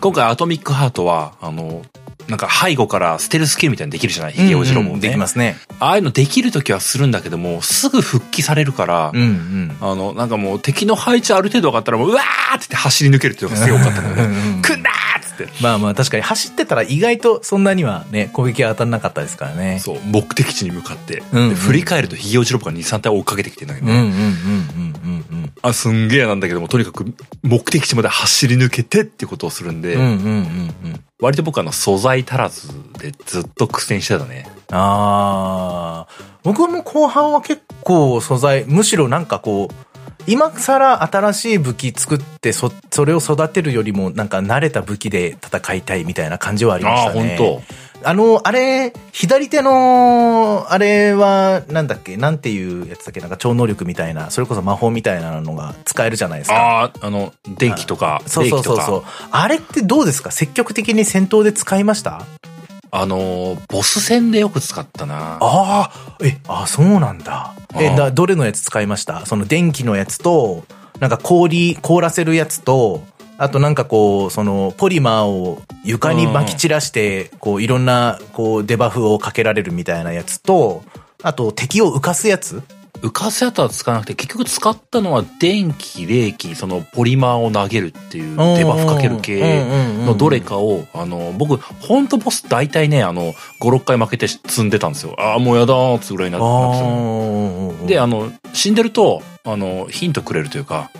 今回アトミックハートは、あの、なんか背後からステルスキルみたいにできるじゃない？ヒゲオジロボもね。できますね。ああいうのできるときはするんだけども、すぐ復帰されるから、うんうん。あの、なんかもう敵の配置ある程度分かったらもう、うわーって言って走り抜けるっていうのがすごい多かったんだよね。くんだーっつって。まあまあ確かに走ってたら意外とそんなにはね、攻撃は当たんなかったですからね。そう、目的地に向かって。うんうんで振り返るとヒゲオジロボが2、3体追っかけてきてんだけどね。うんうんうんうんうんうん。あ、すんげえなんだけども、とにかく目的地まで走り抜けてってことをするんで、うんうんうんうん。割と僕あの素材足らずでずっと苦戦してたね。ああ、僕も後半は結構素材、むしろなんかこう、今更新しい武器作ってそ、それを育てるよりもなんか慣れた武器で戦いたいみたいな感じはありましたね。あー本あの、あれ、左手の、あれは、なんだっけなんていうやつだっけなんか超能力みたいな、それこそ魔法みたいなのが使えるじゃないですか。ああ、あの、電気とか、そうそうそうそう。あれってどうですか？積極的に戦闘で使いました？あの、ボス戦でよく使ったな。ああ、え、あ、そうなんだ。え、だ、どれのやつ使いました？その電気のやつと、なんか氷、凍らせるやつと、あとなんかこう、その、ポリマーを床に撒き散らして、こう、いろんな、こう、デバフをかけられるみたいなやつと、あと、敵を浮かすやつ浮かせ跡は使わなくて、結局使ったのは電気、冷気、そのポリマーを投げるっていうデバフかける系のどれかを、あの、僕、ほんとボス大体ね、あの、5、6回負けて積んでたんですよ。ああ、もうやだーっつぐらいになってたんですよ。あで、あの、死んでると、あの、ヒントくれるというか、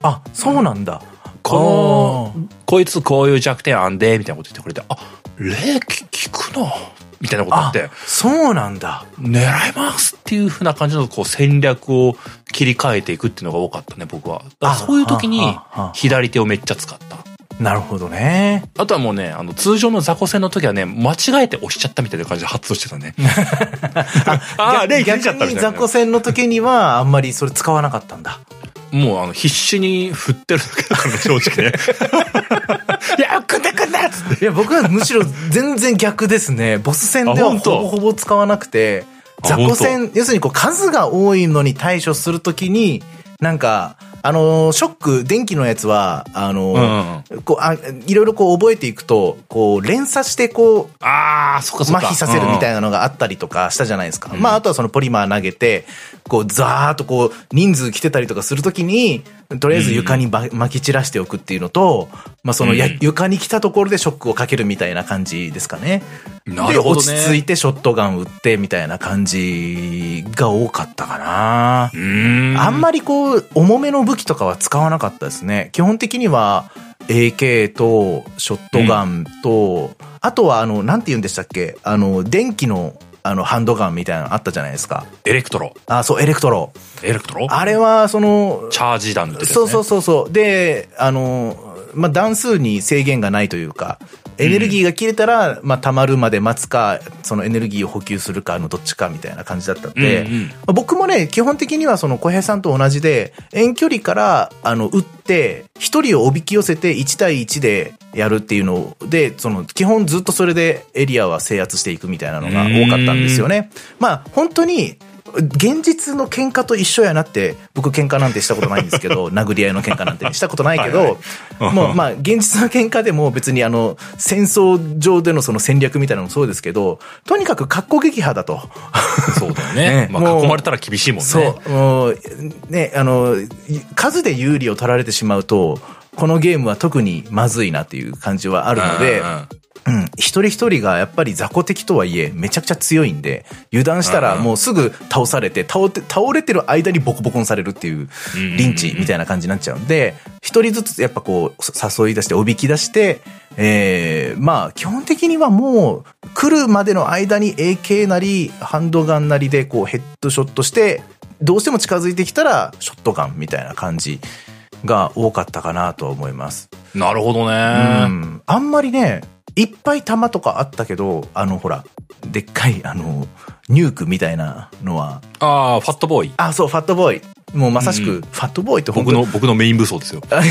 あ、そうなんだ。この、こいつこういう弱点あんで、みたいなこと言ってくれて、あ、霊気効くな、みたいなことああって、そうなんだ。狙いますっていう風な感じのこう戦略を切り替えていくっていうのが多かったね、僕は。そういう時に左手をめっちゃ使った。なるほどね。あとはもうね、あの、通常の雑魚戦の時はね、間違えて押しちゃったみたいな感じで発動してたね。あ あ、霊気出ちゃったみたいな逆に雑魚。戦の時には、あんまりそれ使わなかったんだ。もうあの、必死に振ってるだけだからね、正直ね。いや、くんだくんだっつって。いや、僕はむしろ全然逆ですね。ボス戦ではほあ本当？ぼほぼ使わなくて、あ雑魚戦、要するにこう数が多いのに対処するときに、なんか、あのー、ショック、電気のやつは、あのーこうあ、いろいろこう覚えていくと、こう、連鎖してこう、ああ、そっかそっか。麻痺させるみたいな。なのがあったりとかしたじゃないですか。うんまあ、あとはそのポリマー投げて、こう、ザーっとこう、人数来てたりとかするときに、とりあえず床にば撒き散らしておくっていうのと、まあ、そのや、うん床に来たところでショックをかけるみたいな感じですかね。なるほどね。で、落ち着いてショットガン撃ってみたいな感じが多かったかな。ん。あんまりこう、重めの武器とかは使わなかったですね。基本的には、AK と、ショットガンと、あとはあの、なんて言うんでしたっけ？あの、電気の、あの、ハンドガンみたいなのあったじゃないですか。エレクトロ。あ、そう、エレクトロ。エレクトロ？あれは、その、チャージ弾ってねそうそうそうそう。で、あの、まあ、段数に制限がないというか、エネルギーが切れたら、まあ、溜まるまで待つか、そのエネルギーを補給するかのどっちかみたいな感じだったんで、うんうん。まあ僕もね、基本的にはその小平さんと同じで、遠距離から、あの、撃って、一人をおびき寄せて1対1でやるっていうので、その、基本ずっとそれでエリアは制圧していくみたいなのが多かったんですよね。まあ、本当に、現実の喧嘩と一緒やなって、僕喧嘩なんてしたことないんですけど、殴り合いの喧嘩なんてしたことないけど、もうまあ現実の喧嘩でも別にあの、戦争上でのその戦略みたいなのもそうですけど、とにかく格好撃破だと。そうだよね。まあ、ねもう囲まれたら厳しいもんね。そう。もう、ね、あの、数で有利を取られてしまうと、このゲームは特にまずいなっていう感じはあるので、うんうんうん、一人一人がやっぱり雑魚敵とはいえめちゃくちゃ強いんで、油断したらもうすぐ倒されて、倒って、倒れてる間にボコボコにされるっていうリンチみたいな感じになっちゃうんで、一人ずつやっぱこう誘い出して、おびき出して、えー、まあ基本的にはもう来るまでの間に AK なりハンドガンなりでこうヘッドショットして、どうしても近づいてきたらショットガンみたいな感じが多かったかなとは思います。なるほどうね。ん、あんまりね、いっぱい弾とかあったけど、あの、ほら、でっかい、あの、ニュークみたいなのは、ああ、ファットボーイ。あ、そう、ファットボーイ。もうまさしく、うんファットボーイって本当僕の、僕のメイン武装ですよ。あ フ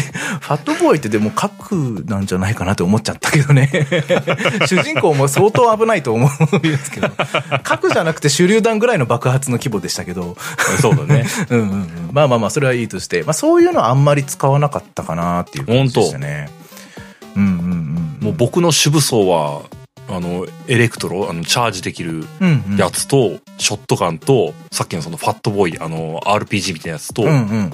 ァットボーイってでも核なんじゃないかなって思っちゃったけどね。主人公も相当危ないと思うんですけど。核じゃなくて手榴弾ぐらいの爆発の規模でしたけど。そうだね。うんうんうん。まあまあまあ、それはいいとして。まあそういうのはあんまり使わなかったかなっていう感じでしたね。うんうんうん。もう僕の主武装は、あの、エレクトロ、あの、チャージできるうんうん、やつと、ショットガンと、さっきのそのファットボーイ、あの、RPG みたいなやつと、うんうんうん。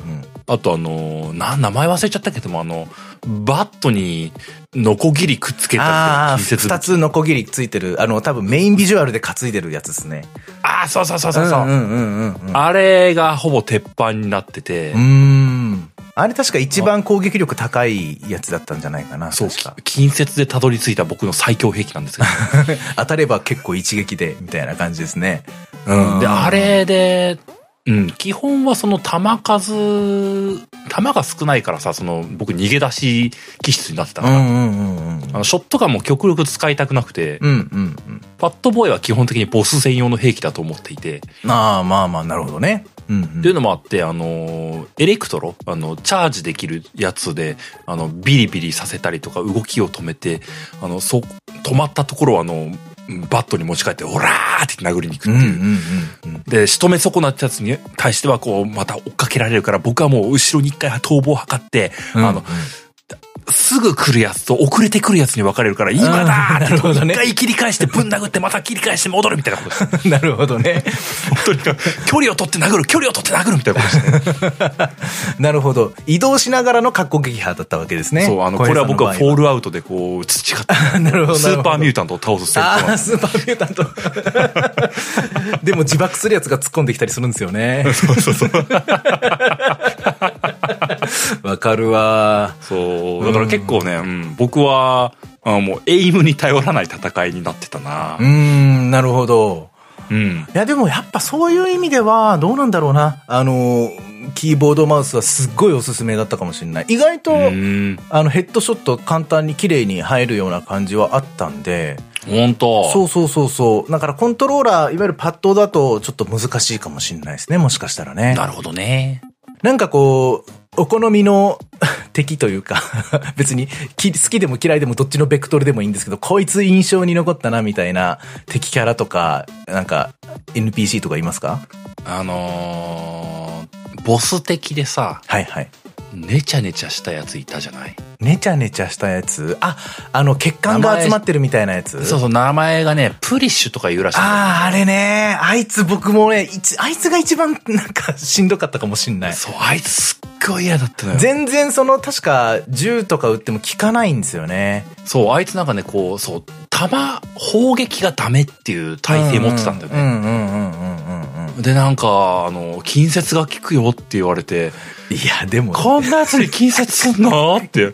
あとあの、な、名前忘れちゃったけども、あの、バットに、ノコギリくっつけたああ、近接二つノコギリついてる。あの、多分メインビジュアルで担いでるやつですね。ああ、そうそうそうそうそう。んうんうんうんうん。あれがほぼ鉄板になってて、うーん。あれ確か一番攻撃力高いやつだったんじゃないかな。そう。近接でたどり着いた僕の最強兵器なんですけど。当たれば結構一撃で、みたいな感じですね。うん。で、あれで、うん、基本はその弾数、弾が少ないからさ、その僕逃げ出し気質になってたから、うんうんうんうん。あのショットガンも極力使いたくなくて、うんうんうん。ファットボーイは基本的にボス専用の兵器だと思っていて、ああ、まあまあ、なるほどね。うんうんっていうのもあって、あの、エレクトロ、あの、チャージできるやつで、あの、ビリビリさせたりとか、動きを止めて、あの、そう、止まったところをあの、バットに持ち帰って、オラーって殴りに行くっていう。うんうんうんうん。で、仕留め損なったやつに対しては、こう、また追っかけられるから、僕はもう後ろに一回逃亡を図って、あの、すぐ来るやつと遅れて来るやつに分かれるから、今だーってなるほどね一回切り返してぶん殴って、また切り返して戻るみたいなことです。なるほどね。本当に、距離を取って殴る、距離を取って殴るみたいなことですね。なるほど。移動しながらの格好撃破だったわけですね。そう、あの、これは僕はフォールアウトでこう、培った。なるほど。スーパーミュータタントを倒す戦あスーパーミュータント。でも自爆するやつが突っ込んできたりするんですよね。そうそうそう。わかるわ。そう。だから結構ね、うん、僕は、あもうエイムに頼らない戦いになってたなうー。ん、なるほど。うん。いや、でもやっぱそういう意味では、どうなんだろうな。あの、キーボードマウスはすっごいおすすめだったかもしれない。意外と、うん。あの、ヘッドショット簡単に綺麗に入るような感じはあったんで、本当そうそうそうそう。だからコントローラー、いわゆるパッドだとちょっと難しいかもしれないですね。もしかしたらね。なるほどね。なんかこう、お好みの敵というか、別にき好きでも嫌いでもどっちのベクトルでもいいんですけど、こいつ印象に残ったなみたいな敵キャラとか、なんか NPC とかいますか？あのー、ボス的でさ、はいはい。ねちゃねちゃしたやついたじゃない？ねちゃねちゃしたやつ？あ、あの血管が集まってるみたいなやつ？そうそう、名前がね、プリッシュとか言うらしい。ああ、あれね。あいつ僕もね、一あいつが一番なんかしんどかったかもしんない。そう、あいつすっごい嫌だったのよ。全然その確か銃とか撃っても効かないんですよね。そう、あいつなんかね、こう、そう、弾、砲撃がダメっていう体勢持ってたんだよね。うんうんうんうんうんうん。で、なんか、あの、近接が効くよって言われて、いや、でも、こんなやつに近接すんの？って。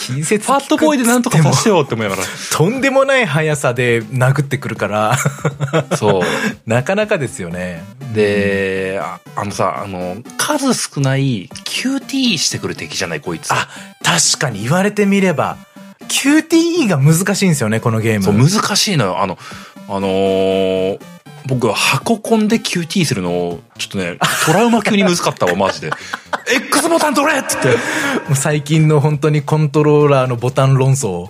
近接ファットボーイでなんとかさせてよって思いながとんでもない速さで殴ってくるから、ら。そう。なかなかですよね。で、ああのさ、あの、数少ない QT してくる敵じゃない、こいつ。あ、確かに言われてみれば、QTE が難しいんですよね、このゲーム。そう、難しいのよ。あの、あのー僕は箱コンで QT するの、ちょっとね、トラウマ級に難かったわ、マジで。X ボタン取れっつって。最近の本当にコントローラーのボタン論争。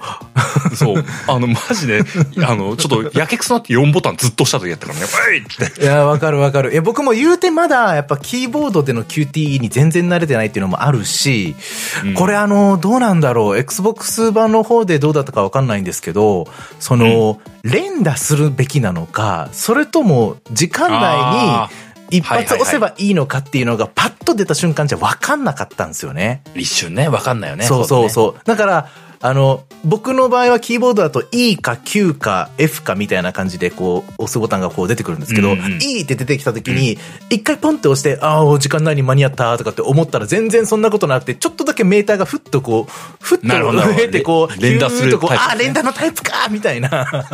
そう。あの、マジで、あの、ちょっと、やけくそなって4ボタンずっとした時やったからね、ういって。いや、わかるわかる。いや、僕も言うてまだ、やっぱキーボードでの QTE に全然慣れてないっていうのもあるし、うんこれあの、どうなんだろう。Xbox 版の方でどうだったかわかんないんですけど、その、連打するべきなのか、それとも、時間あ内に一発押せばいいのかっていうのがパッと出た瞬間じゃわかんなかったんですよね。一瞬ね、わかんないよね。そうそううそう。だから、あの、僕の場合はキーボードだと E か Q か F かみたいな感じでこう押すボタンがこう出てくるんですけど、うんうん。E って出てきた時に、一回ポンって押して、ああ、時間内に間に合ったとかって思ったら全然そんなことなくて、ちょっとだけメーターがふっとこう、ふっと増えてこう、連打するとこう、ああ、連打のタイプかみたいな。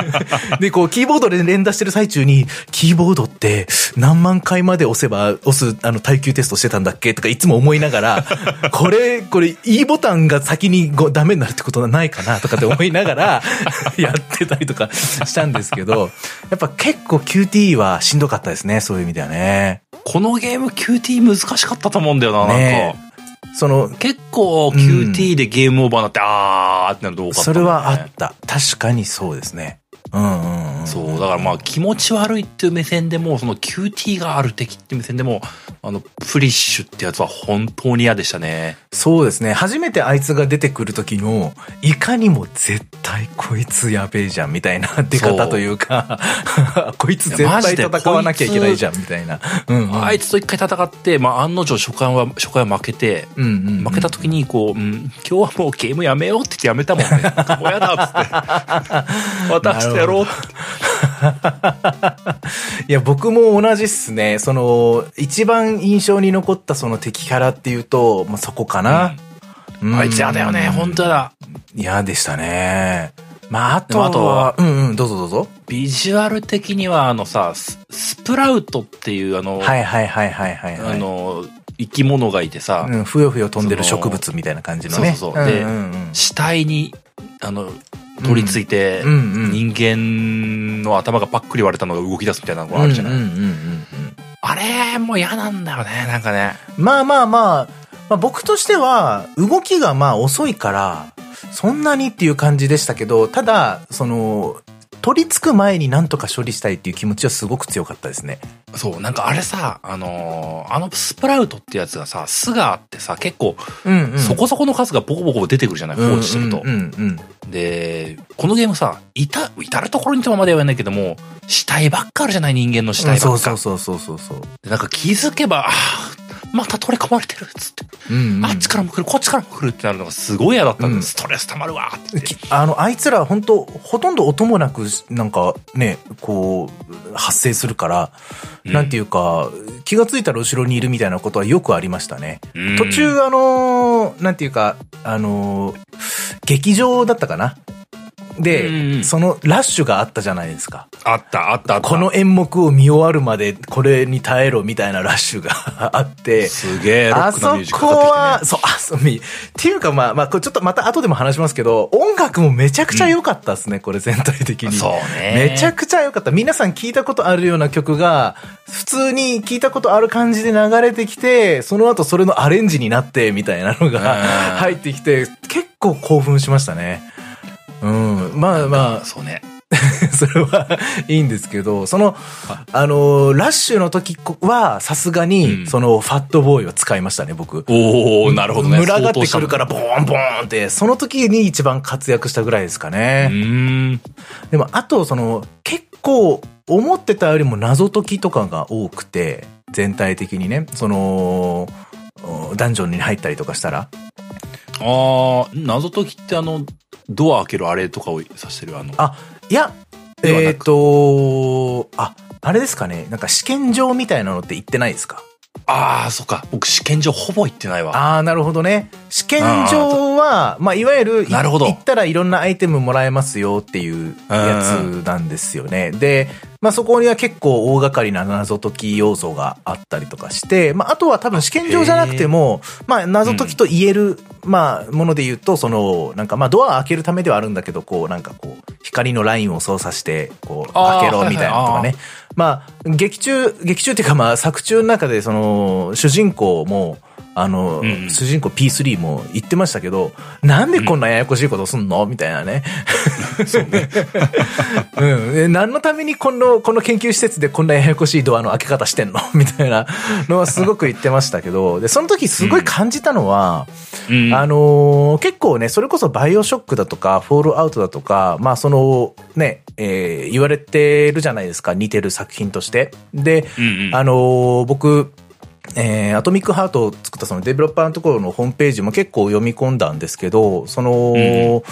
で、こう、キーボードで連打してる最中に、キーボードって何万回まで押せば押す、あの、耐久テストしてたんだっけとかいつも思いながら、これ、これ、E ボタンが先にごダメになるってことはないかなとかって思いながら、やってたりとかしたんですけど、やっぱ結構 QT はしんどかったですね、そういう意味ではね。このゲーム QT 難しかったと思うんだよな、なんねか。その、結構 QT でゲームオーバーになって、あーってなると多かった、それはあった。確かにそうですね。うんうんうん。そう、だからまあ気持ち悪いっていう目線でも、その QT がある敵っていう目線でも、あの、プリッシュってやつは本当に嫌でしたね。そうですね。初めてあいつが出てくる時の、いかにも絶対こいつやべえじゃんみたいな出方というか、こいつ絶対戦わなきゃいけないじゃんみたいな。うんうん。あいつと一回戦って、まあ案の定初回は、初回は負けて、うんうんうん負けた時にこう、うん、今日はもうゲームやめようって言ってやめたもんね。もうやだっつって。私とやろう。いや、僕も同じっすね。その、一番印象に残ったその敵キャラっていうと、まあ、そこかな。うんあいつやだよね、本当やだ。嫌でしたね。まあ、あとは、とはうんうん、どうぞどうぞ。ビジュアル的にはあのさ、ススプラウトっていうあの、はいはいはいはいはい、はい。あの、生き物がいてさ、うん、ふよふよ飛んでる植物みたいな感じのね。そうそうそうでんうんうん死体に、あの、取り付いて、人間の頭がパックリ割れたのが動き出すみたいなのがあるじゃない、あれも嫌なんだよね、なんかね。まあまあまあ、まあ、僕としては動きがまあ遅いからそんなにっていう感じでしたけどただその取り付く前になんとか処理したいっていう気持ちはすごく強かったですね。そう、なんかあれさ、あのーあのスプラウトってやつがさ、巣があってさ、結構、うんうんそこそこの数がボコボコ出てくるじゃない、放置してると。で、このゲームさ、いた、至るところにとまでは言わないけども、死体ばっかあるじゃない、人間の死うん、体ばっか。そうそうそうそうそうそう。でなんか気づけば、あーまた取り込まれてるっつって、うんうん。あっちからも来る、こっちからも来るってなるのがすごい嫌だったんで、うん。ストレス溜まるわって。あの、あいつら本当ほとんど音もなく、なんかね、こう、発生するから、うん。なんていうか、気がついたら後ろにいるみたいなことはよくありましたね。うん。途中、あのーなんていうか、あのー劇場だったかな？で、うんそのラッシュがあったじゃないですか。あった、あった、あった。この演目を見終わるまでこれに耐えろみたいな ラッシュがあって、すげえロッあそクなミュージックこかかっては、きそう、あ、そう、み、っていうかまあまあ、ちょっとまた後でも話しますけど、音楽もめちゃくちゃ良かったですね、これ全体的に。そうね。めちゃくちゃ良かった。皆さん聞いたことあるような曲が、普通に聞いたことある感じで流れてきて、その後それのアレンジになって、みたいなのがうん入ってきて、結構興奮しましたね。うん。まあまあ、そうね。それはいいんですけど、その、あの、ラッシュの時は、さすがうに、んその、ファットボーイを使いましたね、僕。おおなるほどね。群がってくるから、相ボーンボーンって、その時に一番活躍したぐらいですかね。うーん。でも、あと、その、結構、思ってたよりも謎解きとかが多くて、全体的にね、その、ダンジョンに入ったりとかしたら。ああ、謎解きってあの、ドア開けるあれとかを指してるあの。あ、いや、えっ、と、あ、あれですかね、なんか試験場みたいなのって行ってないですか？ああ、そっか。僕試験場ほぼ行ってないわ。ああ、なるほどね。試験場は、まあ、いわゆる、なるほど行ったらいろんなアイテムもらえますよっていうやつなんですよね。で、まあそこには結構大掛かりな謎解き要素があったりとかして、まああとは多分試験場じゃなくても、まあ謎解きと言える、まあもので言うと、その、なんかまあドア開けるためではあるんだけど、こうなんかこう、光のラインを操作して、こう、開けろみたいなのとかね。まあ、劇中、劇中っていうかまあ作中の中でその、主人公も、あの、うんうん主人公 P3 も言ってましたけど、なんでこんなややこしいことすんのみたいなね。そうね。うん。で何のためにこの、この研究施設でこんなややこしいドアの開け方してんのみたいなのはすごく言ってましたけど、で、その時すごい感じたのは、うんあのー結構ね、それこそバイオショックだとか、フォールアウトだとか、まあその、ね、えー言われてるじゃないですか、似てる作品として。で、うんうんあのー僕、えーアトミックハートを作ったそのデベロッパーのところのホームページも結構読み込んだんですけど、その、うん。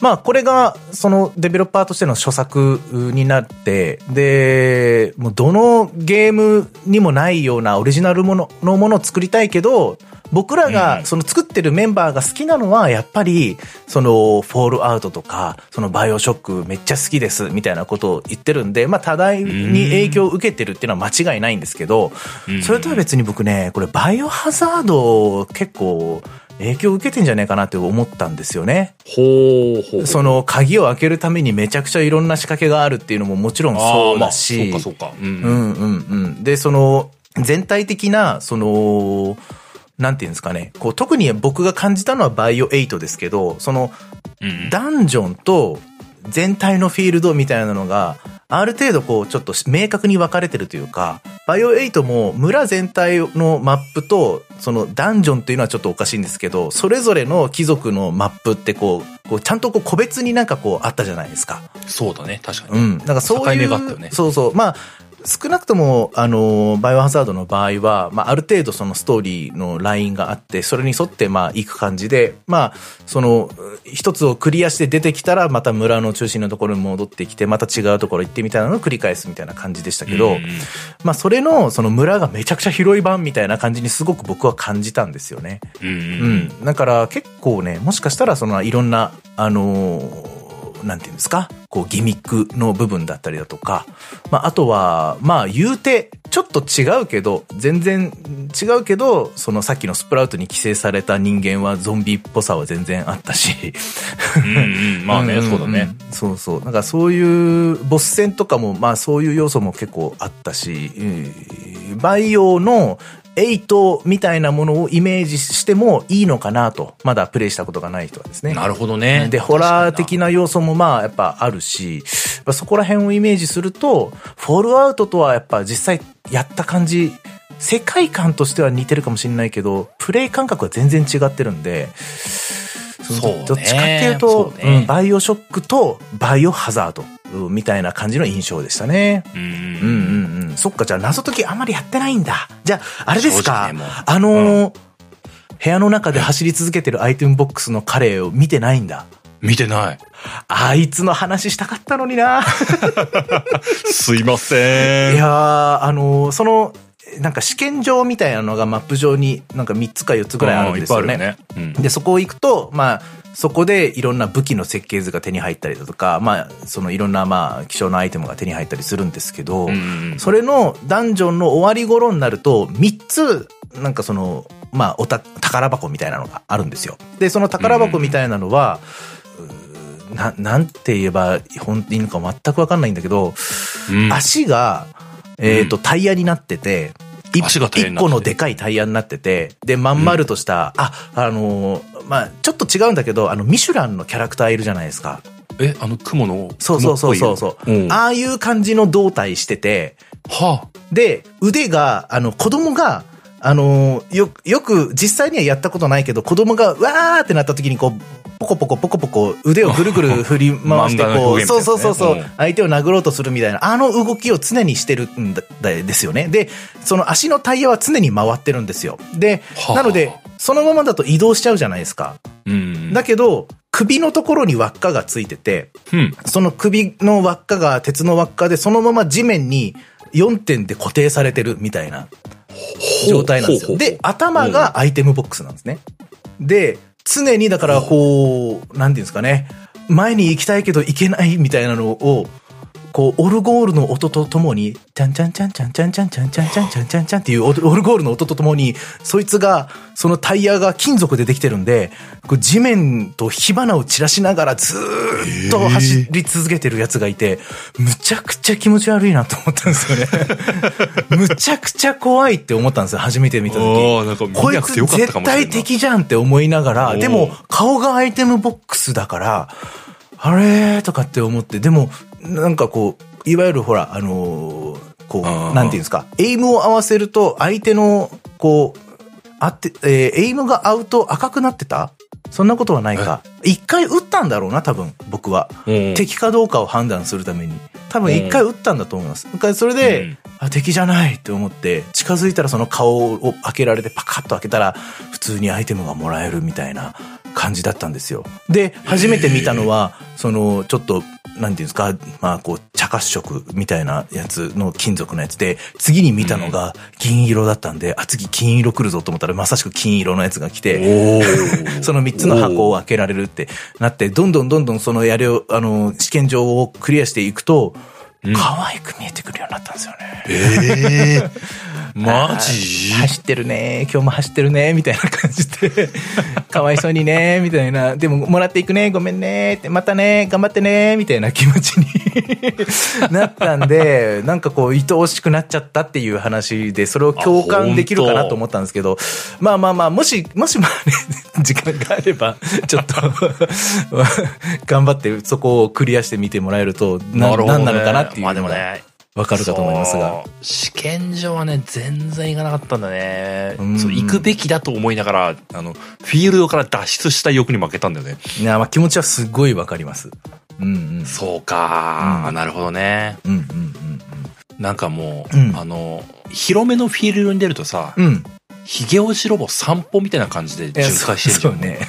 まあこれがそのデベロッパーとしての著作になって、で、もうどのゲームにもないようなオリジナルもののものを作りたいけど、僕らうんがその作ってるメンバーが好きなのはやっぱりそのフォールアウトとかそのバイオショックめっちゃ好きですみたいなことを言ってるんで、まあ多大に影響を受けてるっていうのは間違いないんですけど、うんそれとは別に僕ね、これバイオハザード結構影響を受けてんじゃないかなって思ったんですよね。ほうほう。その鍵を開けるためにめちゃくちゃいろんな仕掛けがあるっていうのももちろんそうだし。まあそうかそうか。うんうんうんうん。で、その、全体的な、その、なんていうんですかね。こう、特に僕が感じたのはバイオ8ですけど、その、うんダンジョンと全体のフィールドみたいなのが、ある程度こう、ちょっと明確に分かれてるというか、バイオ8も村全体のマップと、そのダンジョンっていうのはちょっとおかしいんですけど、それぞれの貴族のマップってこう、こうちゃんとこう個別になんかこうあったじゃないですか。そうだね、確かに。うん。なんかそう境いう、目があったよねそうそう。まあ、少なくとも、あの、バイオハザードの場合は、まあ、ある程度そのストーリーのラインがあって、それに沿って、まあ、行く感じで、まあ、その、一つをクリアして出てきたら、また村の中心のところに戻ってきて、また違うところ行ってみたいなのを繰り返すみたいな感じでしたけど、まあ、それの、その村がめちゃくちゃ広い版みたいな感じにすごく僕は感じたんですよね。うんうんうん。だから結構ね、もしかしたらそのいろんな、あのーなんていうんですか？こうギミックの部分だったりだとか、まああとは、まあ言うて、ちょっと違うけど、全然違うけど、そのさっきのスプラウトに寄生された人間はゾンビっぽさは全然あったし。うんうんまあね、そうだね。。そうそう。なんかそういう、ボス戦とかも、まあそういう要素も結構あったし、えーバイオの8みたいなものをイメージしてもいいのかなと。まだプレイしたことがない人はですね。なるほどね。で、ホラー的な。な要素もまあやっぱあるし、そこら辺をイメージすると、フォールアウトとはやっぱ実際やった感じ、世界観としては似てるかもしれないけど、プレイ感覚は全然違ってるんで、そうねどっちかっていうと、ねうんバイオショックとバイオハザードうんみたいな感じの印象でしたね。うんうんうん。そっか、じゃあ謎解きあんまりやってないんだ。じゃあ、あれですかねあのー部屋の中で走り続けてるアイテムボックスの彼を見てないんだ。見てない。あいつの話したかったのにな。すいません。いやー、あのーその、なんか試験場みたいなのがマップ上になんか3つか4つぐらいあるんですよね。ね。うんで、そこ行くと、まあ、そこでいろんな武器の設計図が手に入ったりだとか、まあ、そのいろんなまあ、希少なアイテムが手に入ったりするんですけど、それのダンジョンの終わり頃になると、3つ、なんかその、まあ、おた、宝箱みたいなのがあるんですよ。で、その宝箱みたいなのは、うーな、なんて言えば本当にいいのか全くわかんないんだけど、うん。足が、えっ、と、タイヤになってて、一個のでかいタイヤになってて、で、まん丸とした、あ、あのーまあちょっと違うんだけど、あの、ミシュランのキャラクターいるじゃないですか。え、あの雲の。そうそうそうそう。そう、雲っぽいよああいう感じの胴体してて、うんはで、腕が、あの、子供が、あのーよ、よく、実際にはやったことないけど、子供が、わーってなった時に、こう、ポコポコポコポコ腕をぐるぐる振り回して、こう、ねそうそうそうそううん、相手を殴ろうとするみたいな、あの動きを常にしてるんだ、ですよね。で、その足のタイヤは常に回ってるんですよ。では、あなので、そのままだと移動しちゃうじゃないですか。うん。だけど、首のところに輪っかがついてて、うん。その首の輪っかが鉄の輪っかで、そのまま地面に4点で固定されてるみたいな状態なんですよ。で、頭がアイテムボックスなんですね。で、常にだからこう、なんていうんですかね、前に行きたいけど行けないみたいなのを、こう、オルゴールの音とともに、チャンチャンチャンチャンチャンチャンチャンチャンチャンチャンチャンチャンっていうオルゴールの音とともに、そいつが、そのタイヤが金属でできてるんで、地面と火花を散らしながらずっと走り続けてるやつがいて、むちゃくちゃ気持ち悪いなと思ったんですよね。むちゃくちゃ怖いって思ったんですよ、初めて見た時。なんかこいつ絶対敵じゃんって思いながら、でも顔がアイテムボックスだから、あれーとかって思って、でも、なんかこう、いわゆるほら、あのーこう、なんていうんですか、エイムを合わせると相手の、こう、あって、えーエイムが合うと赤くなってた？そんなことはないか。一回撃ったんだろうな、多分、僕は。うん敵かどうかを判断するために。多分一回撃ったんだと思います。それで、うんあ、敵じゃないって思って、近づいたらその顔を開けられてパカッと開けたら、普通にアイテムがもらえるみたいな感じだったんですよ。で、初めて見たのは、その、ちょっと、なんていうんですか、まあ、こう、茶褐色みたいなやつの金属のやつで、次に見たのが銀色だったんで、あ、次金色来るぞと思ったら、まさしく金色のやつが来て、その3つの箱を開けられるってなって、どんどんどんどんそのやれを、あの、試験場をクリアしていくと、可愛く見えてくるようになったんですよね。ええ マジ？走ってるね。今日も走ってるね。みたいな感じで、かわいそうにね。みたいな、でももらっていくね。ごめんね。って、またね。頑張ってね。みたいな気持ちに なったんで、なんかこう、愛おしくなっちゃったっていう話で、それを共感できるかなと思ったんですけど、まあまあまあ、もし、もしまあね、時間があれば、ちょっと、頑張ってそこをクリアしてみてもらえると、ななんなのかなっていうまあでのがもねわかるかと思いますが。試験場はね全然行かなかったんだねうんそう行くべきだと思いながらあのフィールドから脱出した欲に負けたんだよねいや、まあ気持ちはすごいわかります。うんうん。そうか、うんなるほどねうんうんなんかもう、うんあの広めのフィールドに出るとさうんうん。うん。ヒゲオジロボ散歩みたいな感じで巡回してるじゃんね。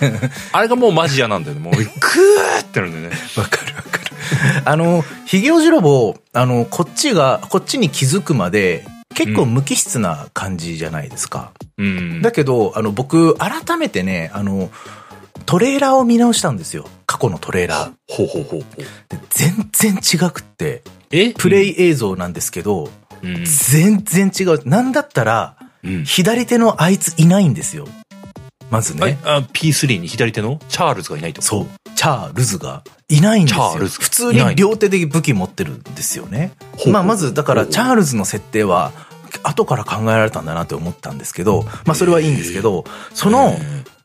あれがもうマジ嫌なんだよねもう グーってなるんだよねわかるわかる。あの、ヒゲオジロボ、あの、こっちが、こっちに気づくまで、結構無機質な感じじゃないですか。うんだけど、あの、僕、改めてね、あの、トレーラーを見直したんですよ。過去のトレーラー。ほうほうほう全然違くって、え？プレイ映像なんですけど、うん全然違う。なんだったら、うん左手のあいついないんですよ。まずね。ああ P3 に左手の？チャールズがいないと？そう。チャールズがいないんですよ。普通に両手で武器持ってるんですよね。まあまず、だからチャールズの設定は、後から考えられたんだなって思ったんですけど、まあそれはいいんですけど、その、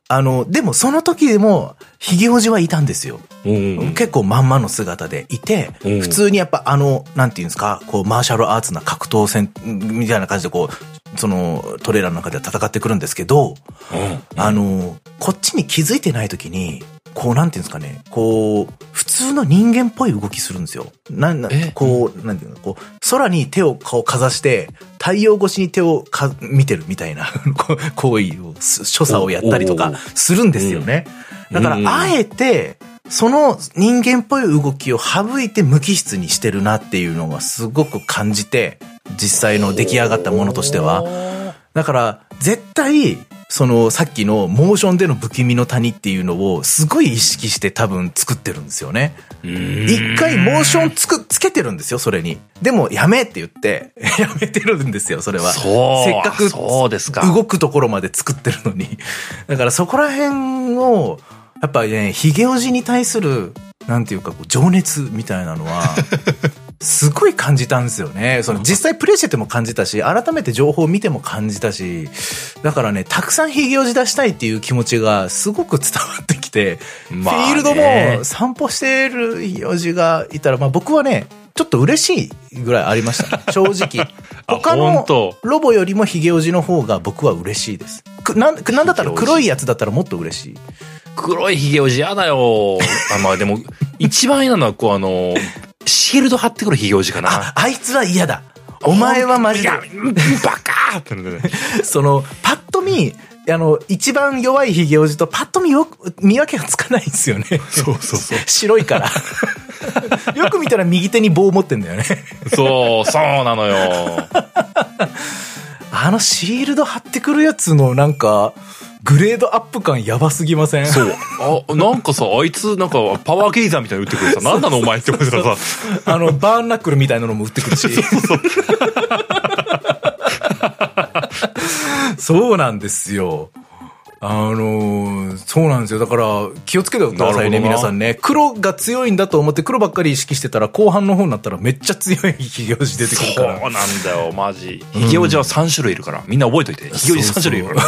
あの、でもその時でも、ヒゲおじはいたんですよ。うん結構まんまの姿でいて、うん。普通にやっぱあの、なんていうんですか、こう、マーシャルアーツな格闘戦みたいな感じでこう、そのトレーラーの中で戦ってくるんですけど、うん。あの、こっちに気づいてない時に、こう、なんていうんですかね、こう、普通の人間っぽい動きするんですよ。なんなえ？こう、なんていうの、こう、空に手をこうかざして、太陽越しに手をか見てるみたいな こう行為を、す所作をやったりとかするんですよね。だからう、ん。あえて、その人間っぽい動きを省いて無機質にしてるなっていうのがすごく感じて、実際の出来上がったものとしては。だから、絶対、その、さっきのモーションでの不気味の谷っていうのを、すごい意識して多分作ってるんですよね。一回モーションつく、つけてるんですよ、それに。でも、やめって言って、やめてるんですよ、それは。そうせっかく、そうですか動くところまで作ってるのに。だからそこら辺を、やっぱりね、ヒゲおじに対する、なんていうか、情熱みたいなのは、すごい感じたんですよね。その実際プレイしてても感じたし、改めて情報を見ても感じたし、だからね、たくさんヒゲおじ出したいっていう気持ちがすごく伝わってきて、まあねフィールドも散歩してるヒゲおじがいたら、まあ僕はね、ちょっと嬉しいぐらいありました。正直。あ他のロボよりもヒゲおじの方が僕は嬉しいです。くなんなんだったら黒いやつだったらもっと嬉しい。黒いヒゲおじやだよ。あ、まあでも、一番嫌なのは、こうあの、シールド貼ってくるヒゲおじかな。あ、あいつは嫌だ。お前はマジでバカーってなるね。その、パッと見、あの、一番弱いヒゲおじとパッと見よく、見分けがつかないんですよね。そうそうそう。白いから。よく見たら右手に棒を持ってんだよね。そう、そうなのよ。あのシールド貼ってくるやつのなんか、グレードアップ感やばすぎません？そう。あ、なんかさ、あいつ、なんか、パワーゲイザーみたいなの打ってくるさ、なんなのお前って思ってたらさ、あの、バーンナックルみたいなのも売ってくるし。そう なんですよ。あのーそうなんですよ。だから、気をつけてくださいね、皆さんね。黒が強いんだと思って黒ばっかり意識してたら、後半の方になったらめっちゃ強い非表示出てくるそうから。なんだよ、マジ。ヒゲおじは3種類いるから、みんな覚えといて。ヒゲおじ3種類いるから。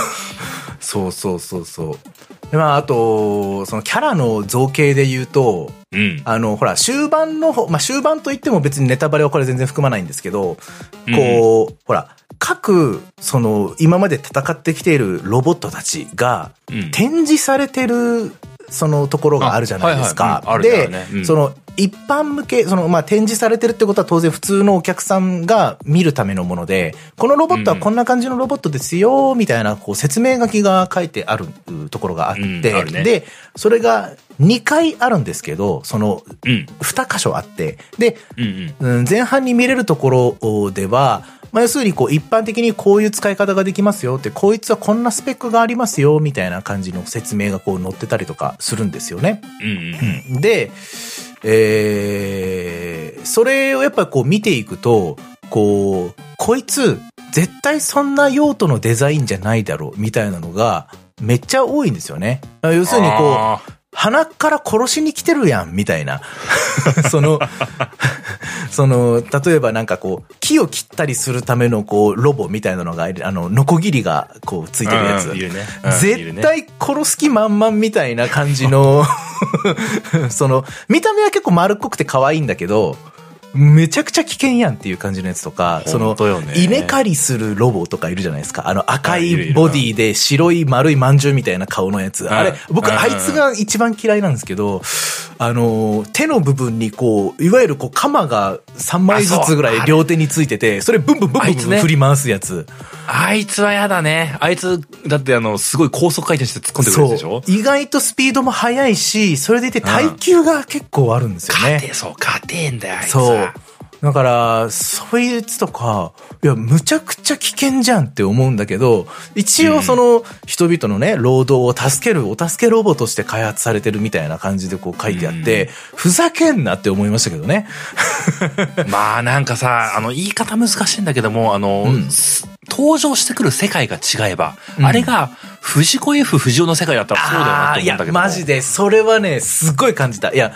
そうそうそうそう。で、まあ、あと、そのキャラの造形で言うと、うん。あの、ほら、終盤の方、まあ、終盤といっても別にネタバレはこれ全然含まないんですけど、こう、ほら、各、その、今まで戦ってきているロボットたちが、うん展示されてる、そのところがあるじゃないですか。でその、一般向け、その、まあ、展示されてるってことは当然普通のお客さんが見るためのもので、このロボットはこんな感じのロボットですよ、みたいな、こう、説明書きが書いてあるところがあって、うんねで、それが2回あるんですけど、その、うん。2箇所あって、で、うんうん。うん前半に見れるところでは、まあ、要するにこう一般的にこういう使い方ができますよって、こいつはこんなスペックがありますよみたいな感じの説明がこう載ってたりとかするんですよね。うんうん。で、えー、それをやっぱこう見ていくと、こう、こいつ絶対そんな用途のデザインじゃないだろうみたいなのがめっちゃ多いんですよね。要するにこう、あ鼻から殺しに来てるやん、みたいな。その、その、例えばなんかこう、木を切ったりするためのこう、ロボみたいなのが、あの、ノコギリがこう、ついてるやつ。絶対殺す気満々みたいな感じの、その、見た目は結構丸っこくて可愛いんだけど、めちゃくちゃ危険やんっていう感じのやつとか、その稲刈りするロボとかいるじゃないですか。あの赤いボディで白い丸い饅頭みたいな顔のやつ。あれ、僕うんあいつが一番嫌いなんですけど、あの、手の部分にこう、いわゆるこう、鎌が3枚ずつぐらい両手についてて、それブンブンブンブン振り回すやつ。あいつはやだね。あいつ、だってあの、すごい高速回転して突っ込んでくるでしょ？意外とスピードも速いし、それでいて耐久が結構あるんですよね。勝て、そう、勝てんだよ、あいつそうは。。だから、そういうやつとか、いや、むちゃくちゃ危険じゃんって思うんだけど、一応その、人々のね、労働を助ける、お助けロボとして開発されてるみたいな感じでこう書いてあって、ふざけんなって思いましたけどね。まあなんかさ、あの、言い方難しいんだけども、あの、うんす登場してくる世界が違えば、うんあれが藤子 F 不二雄の世界だったらそうだよなって思うんだけ、ども。マジで、それはね、すっごい感じた。いや、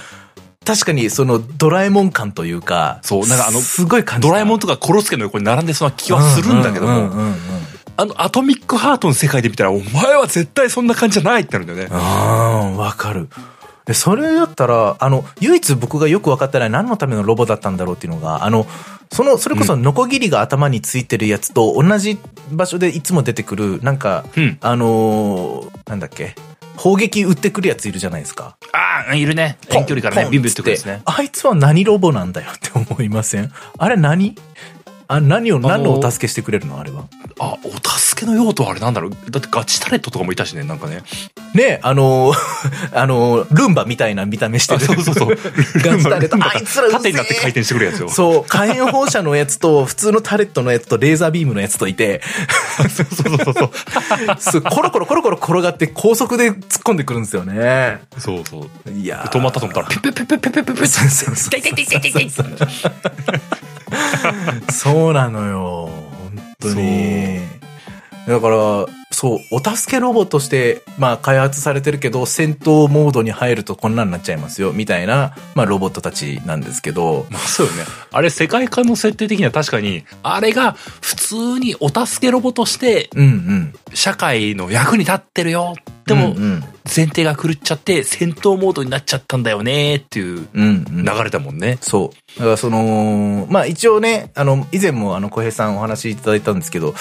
確かにそのドラえもん感というか、そうなんかあのすごい感じた。ドラえもんとかコロスケの横に並んでそうな気はするんだけども、あの、アトミックハートの世界で見たら、お前は絶対そんな感じじゃないってなるんだよね。ああ、わかる。でそれだったら、あの、唯一僕がよく分かってない何のためのロボだったんだろうっていうのが、あの、その、それこそノコギリが頭についてるやつと同じ場所でいつも出てくる、なんか、うんあのーなんだっけ、砲撃撃ってくるやついるじゃないですか。ああ、いるね。遠距離からね、ビンビってくるやつね。あいつは何ロボなんだよって思いません？あれ何？あ、何を、何のお助けしてくれるの？あれは。あ、お助けの用途はあれなんだろう。だってガチタレットとかもいたしね、なんかね。ねあのー あのールンバみたいな見た目してる。そうそうそう。ガチタレット。あいつら縦になって回転してくるやつよ。そう、火炎放射のやつと、普通のタレットのやつと、レーザービームのやつといて、そうそうそうそう。そうコロコロコロコロ転がって高速で突っ込んでくるんですよね。そうそう。いやー止まったと思ったら、ピュピュピュピュピュピュピュピュそうそうそう痛い痛い痛い痛い痛い痛いそうなのよ。本当に。だから、そう、お助けロボとして、まあ、開発されてるけど、戦闘モードに入るとこんなんなっちゃいますよ、みたいな、まあ、ロボットたちなんですけど、まあそうよね。あれ世界観の設定的には確かに、あれが普通にお助けロボとしてうんうん。社会の役に立ってるよ。でもうんうん、前提が狂っちゃって戦闘モードになっちゃったんだよねっていううんうん。流れだもんね。そう。だからその、まあ一応ね、あの、以前もあの、小平さんお話しいただいたんですけど、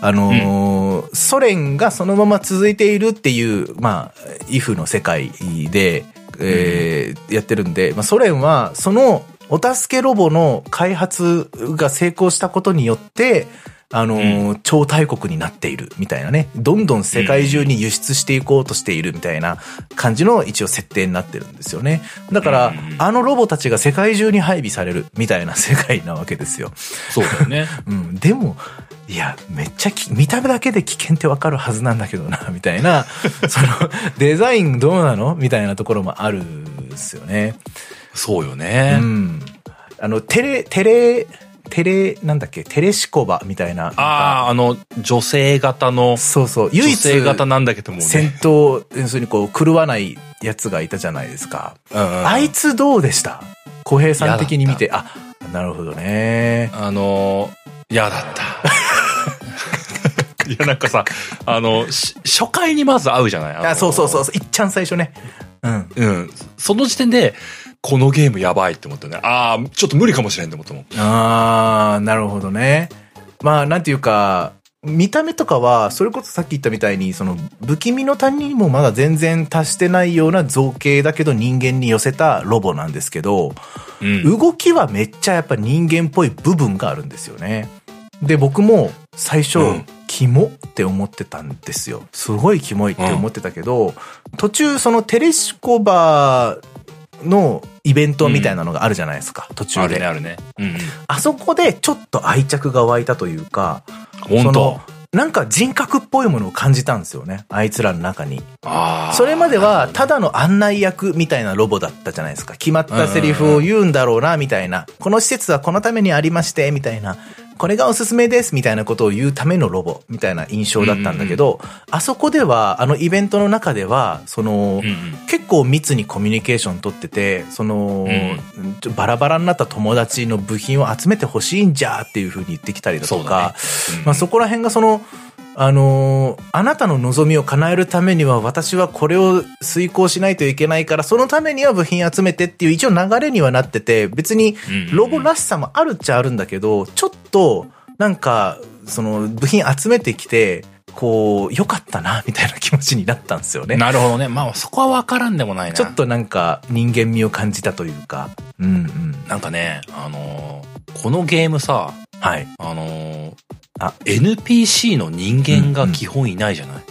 あのーソ連がそのまま続いているっていう、まあ、イフの世界で、えーやってるんで、まあソ連はそのお助けロボの開発が成功したことによって、あのー超大国になっているみたいなね。どんどん世界中に輸出していこうとしているみたいな感じの一応設定になってるんですよね。だから、うんあのロボたちが世界中に配備されるみたいな世界なわけですよ。そうだよね。うん。でも、いや、めっちゃき見た目だけで危険ってわかるはずなんだけどな、みたいな、その、デザインどうなの？みたいなところもあるんですよね。そうようね。ん。あの、テレ、テレ、テレ、なんだっけ、テレシコバみたいな。ああ、あの、女性型の、そうそう。唯女一、性型なんだけども戦ね。闘、要するにこう、狂わないやつがいたじゃないですか。うんうんあいつどうでした？小平さん的に見て、あ、なるほどね。あのー、嫌だった。いや、なんかさ、あの、し初回にまず会うじゃない？あのあ、そうそうそう、いっちゃん最初ね。うん。うん。その時点で、このゲームやばいって思ったね。ああ、ちょっと無理かもしれんって思ったもん。あー、なるほどね。まあ、なんていうか、見た目とかは、それこそさっき言ったみたいに、その、不気味の谷にもまだ全然達してないような造形だけど人間に寄せたロボなんですけど、うん。動きはめっちゃやっぱ人間っぽい部分があるんですよね。で、僕も最初、うんキモって思ってたんですよ。すごいキモいって思ってたけど、途中そのテレシコバのイベントみたいなのがあるじゃないですか、途中で。あるね、あるね。うんうん。あそこでちょっと愛着が湧いたというか、本当そのなんか人格っぽいものを感じたんですよね。あいつらの中に。ああ。それまではただの案内役みたいなロボだったじゃないですか。決まったセリフを言うんだろうな、みたいな。この施設はこのためにありまして、みたいな。これがおすすめです、みたいなことを言うためのロボ、みたいな印象だったんだけど、あそこでは、あのイベントの中では、その、うんうん。結構密にコミュニケーション取ってて、その、バラバラになった友達の部品を集めてほしいんじゃっていう風に言ってきたりだとか、そうだね。うん。まあそこら辺がその、あのーあなたの望みを叶えるためには私はこれを遂行しないといけないから、そのためには部品集めてっていう一応流れにはなってて、別にロボらしさもあるっちゃあるんだけど、ちょっと、なんか、その部品集めてきて、こう、良かったな、みたいな気持ちになったんですよね。なるほどね。まあ、そこは分からんでもないな。ちょっとなんか人間味を感じたというか。うんうん。なんかね、あのーこのゲームさ、はい。あのーあ NPC の人間が基本いないじゃない、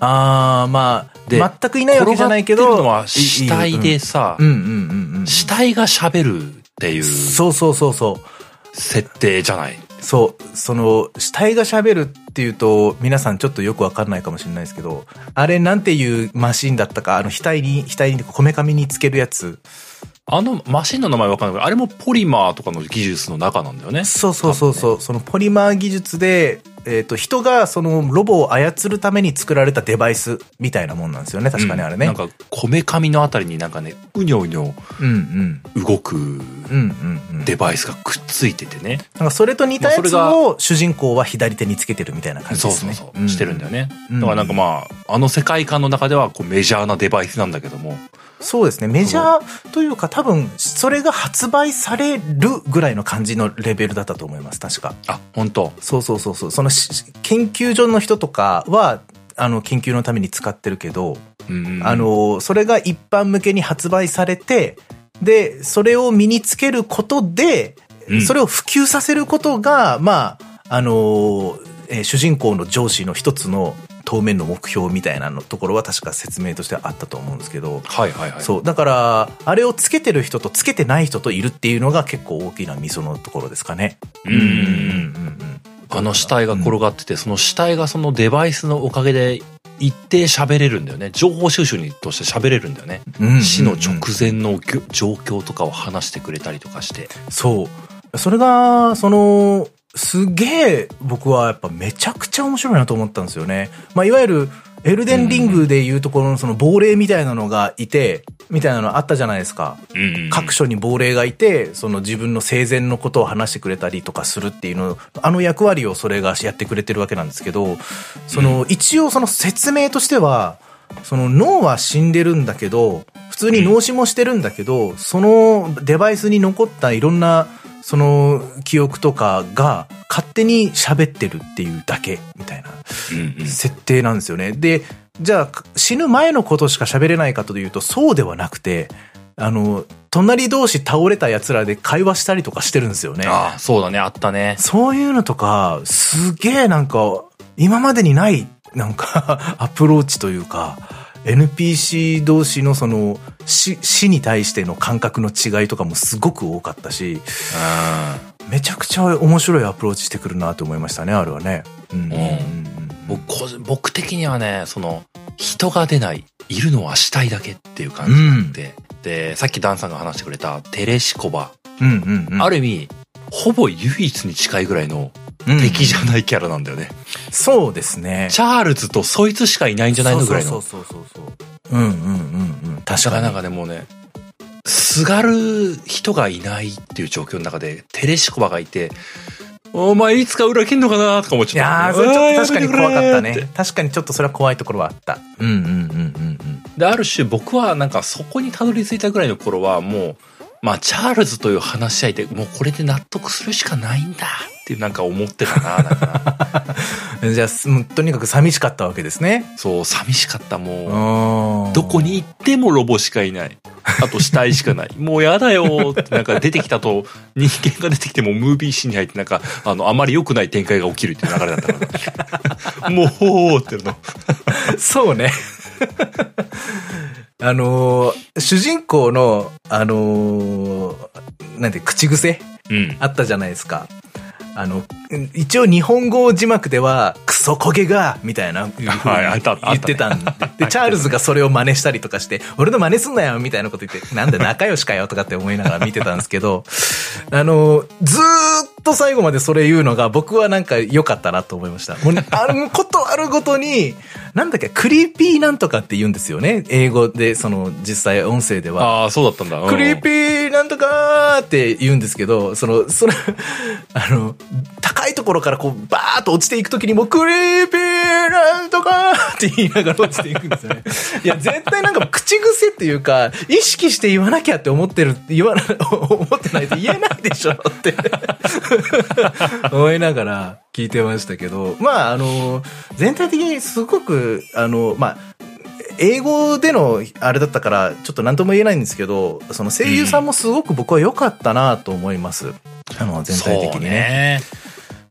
あー、まあ、で全くいないわけじゃないけど。転がってるのは死体でさ、うんうんうんうんうん。死体が喋るっていうそうそうそうそう。設定じゃない？そう、その、死体が喋るっていうと、皆さんちょっとよくわかんないかもしれないですけど、あれなんていうマシンだったか、あの、額に、額に、こめかみにつけるやつ。あのマシンの名前わかんないけど、あれもポリマーとかの技術の中なんだよね。そうそうそうそう、そのポリマー技術で、えっ、と、人がそのロボを操るために作られたデバイスみたいなもんなんですよね、確かにあれね。なんか、こめかみのあたりになんかね、うにょうにょうんうん。動くうんうんうん。デバイスがくっついててね。なんかそれと似たやつを主人公は左手につけてるみたいな感じそうですね。そうそう、してるんだよね。うんだからなんかまあ、あの世界観の中ではこうメジャーなデバイスなんだけども、そうですね。メジャーというか多分、それが発売されるぐらいの感じのレベルだったと思います、確か。あ、本当そうそうそうそう。そのし研究所の人とかは、あの、研究のために使ってるけど、うんあ、の、それが一般向けに発売されて、で、それを身につけることで、うんそれを普及させることが、まあ、あの、えー主人公の上司の一つの当面の目標みたいなのところは確か説明としてあったと思うんですけど、はいはいはい。そう。だから、あれをつけてる人とつけてない人といるっていうのが結構大きなミソのところですかね。うんうんうんあの死体が転がってて、その死体がそのデバイスのおかげで一定喋れるんだよね。情報収集にとして喋れるんだよね。うんうんうん死の直前の状況とかを話してくれたりとかして。そう。それが、その、すげえ僕はやっぱめちゃくちゃ面白いなと思ったんですよね。まあ、いわゆる、エルデンリングでいうところのその亡霊みたいなのがいて、みたいなのあったじゃないですか。各所に亡霊がいて、その自分の生前のことを話してくれたりとかするっていうの、あの役割をそれがやってくれてるわけなんですけど、その、一応その説明としては、その脳は死んでるんだけど、普通に脳死もしてるんだけど、そのデバイスに残ったいろんな、その記憶とかが勝手に喋ってるっていうだけみたいな設定なんですよね。で、じゃあ死ぬ前のことしか喋れないかというとそうではなくて、あの、隣同士倒れた奴らで会話したりとかしてるんですよね。ああ、そうだね、あったね。そういうのとか、すげえなんか、今までにない、なんか アプローチというか、NPC 同士のその死死に対しての感覚の違いとかもすごく多かったし、めちゃくちゃ面白いアプローチしてくるなと思いましたね、あれはね。うんうんうん僕僕的にはね、その、人が出ない、いるのは死体だけっていう感じがあって、で、さっきダンさんが話してくれたテレシコバ、うんうんうん。ある意味、ほぼ唯一に近いぐらいのうん敵じゃないキャラなんだよね。そうですね。チャールズとそいつしかいないんじゃないの？ぐらいの。そうそうそうそうそう。うんうんうんうん。確かに。なんかね、もうね、すがる人がいないっていう状況の中で、テレシコバがいて、お前いつか裏切んのかなとか思っちいやー、ゃった。それちょっと確かに怖かったね。確かにちょっとそれは怖いところはあった。うんうんうんうんうん。で、ある種僕はなんかそこにたどり着いたぐらいの頃はもう、まあチャールズという話し相手、もうこれで納得するしかないんだってなんか思ってたな、なんかな じゃあ、とにかく寂しかったわけですね。そう、寂しかった、もう。どどこに行ってもロボしかいない。あと死体しかない。もうやだよってなんか出てきたと人間が出てきてもムービーシーンに入ってなんかあのあまり良くない展開が起きるっていう流れだったから。もうっての。そうね。あのー主人公の、あのーなんて、口癖うん。あったじゃないですか。あの、一応日本語字幕では、クソ焦げが、みたいな、言ってたんで、で、チャールズがそれを真似したりとかして、俺の真似すんなよみたいなこと言って、なんだ仲良しかよとかって思いながら見てたんですけど、あの、ずーっと最後までそれ言うのが僕はなんか良かったなと思いました。もう、あの、ことあるごとに、なんだっけ、 creepy なんとかって言うんですよね。英語で、その、実際音声では。ああ、そうだったんだ。うん creepy なんとかーって言うんですけど、その、それ、あの、高いところからこう、バーッと落ちていくときにも、 creepy なんとかーって言いながら落ちていくんですよね。いや、絶対なんか口癖っていうか、意識して言わなきゃって思ってる、言わな、思ってないと言えないでしょって 思いながら聞いてましたけど、まあ、あの、全体的にすごく、あの、まあ、英語でのあれだったからちょっと何とも言えないんですけどその声優さんもすごく僕は良かったなと思います、あの全体的にね。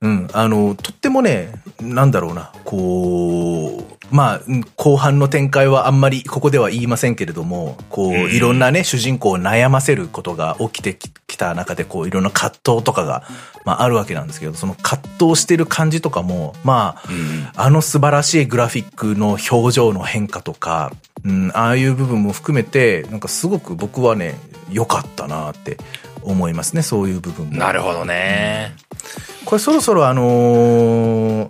うんあのとってもねなんだろうなこうまあうん後半の展開はあんまりここでは言いませんけれどもこううんいろんなね主人公を悩ませることが起きてききた中でこういろんな葛藤とかが、まあ、あるわけなんですけどその葛藤してる感じとかもまあうん。あの素晴らしいグラフィックの表情の変化とか、うん、ああいう部分も含めて、なんかすごく僕はね、良かったなって思いますね、そういう部分も。なるほどね。これそろそろあのー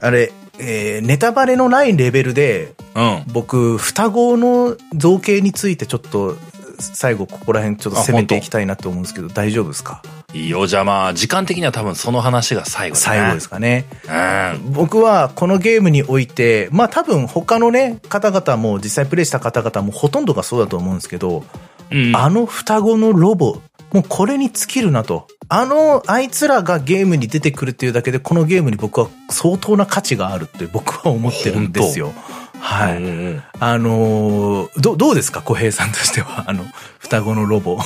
あれ、えーネタバレのないレベルで、うん。僕、双子の造形についてちょっと、最後ここら辺ちょっと攻めていきたいなと思うんですけど、大丈夫ですか？いいよ。じゃあまあ、時間的には多分その話が最後だな最後ですかね。うん。僕はこのゲームにおいて、まあ多分他のね、方々も実際プレイした方々もほとんどがそうだと思うんですけど、うん。あの双子のロボ、もうこれに尽きるなと。あの、あいつらがゲームに出てくるっていうだけで、このゲームに僕は相当な価値があるって僕は思ってるんですよ。はい。あのーど、どうですか？小平さんとしては、あの、双子のロボ。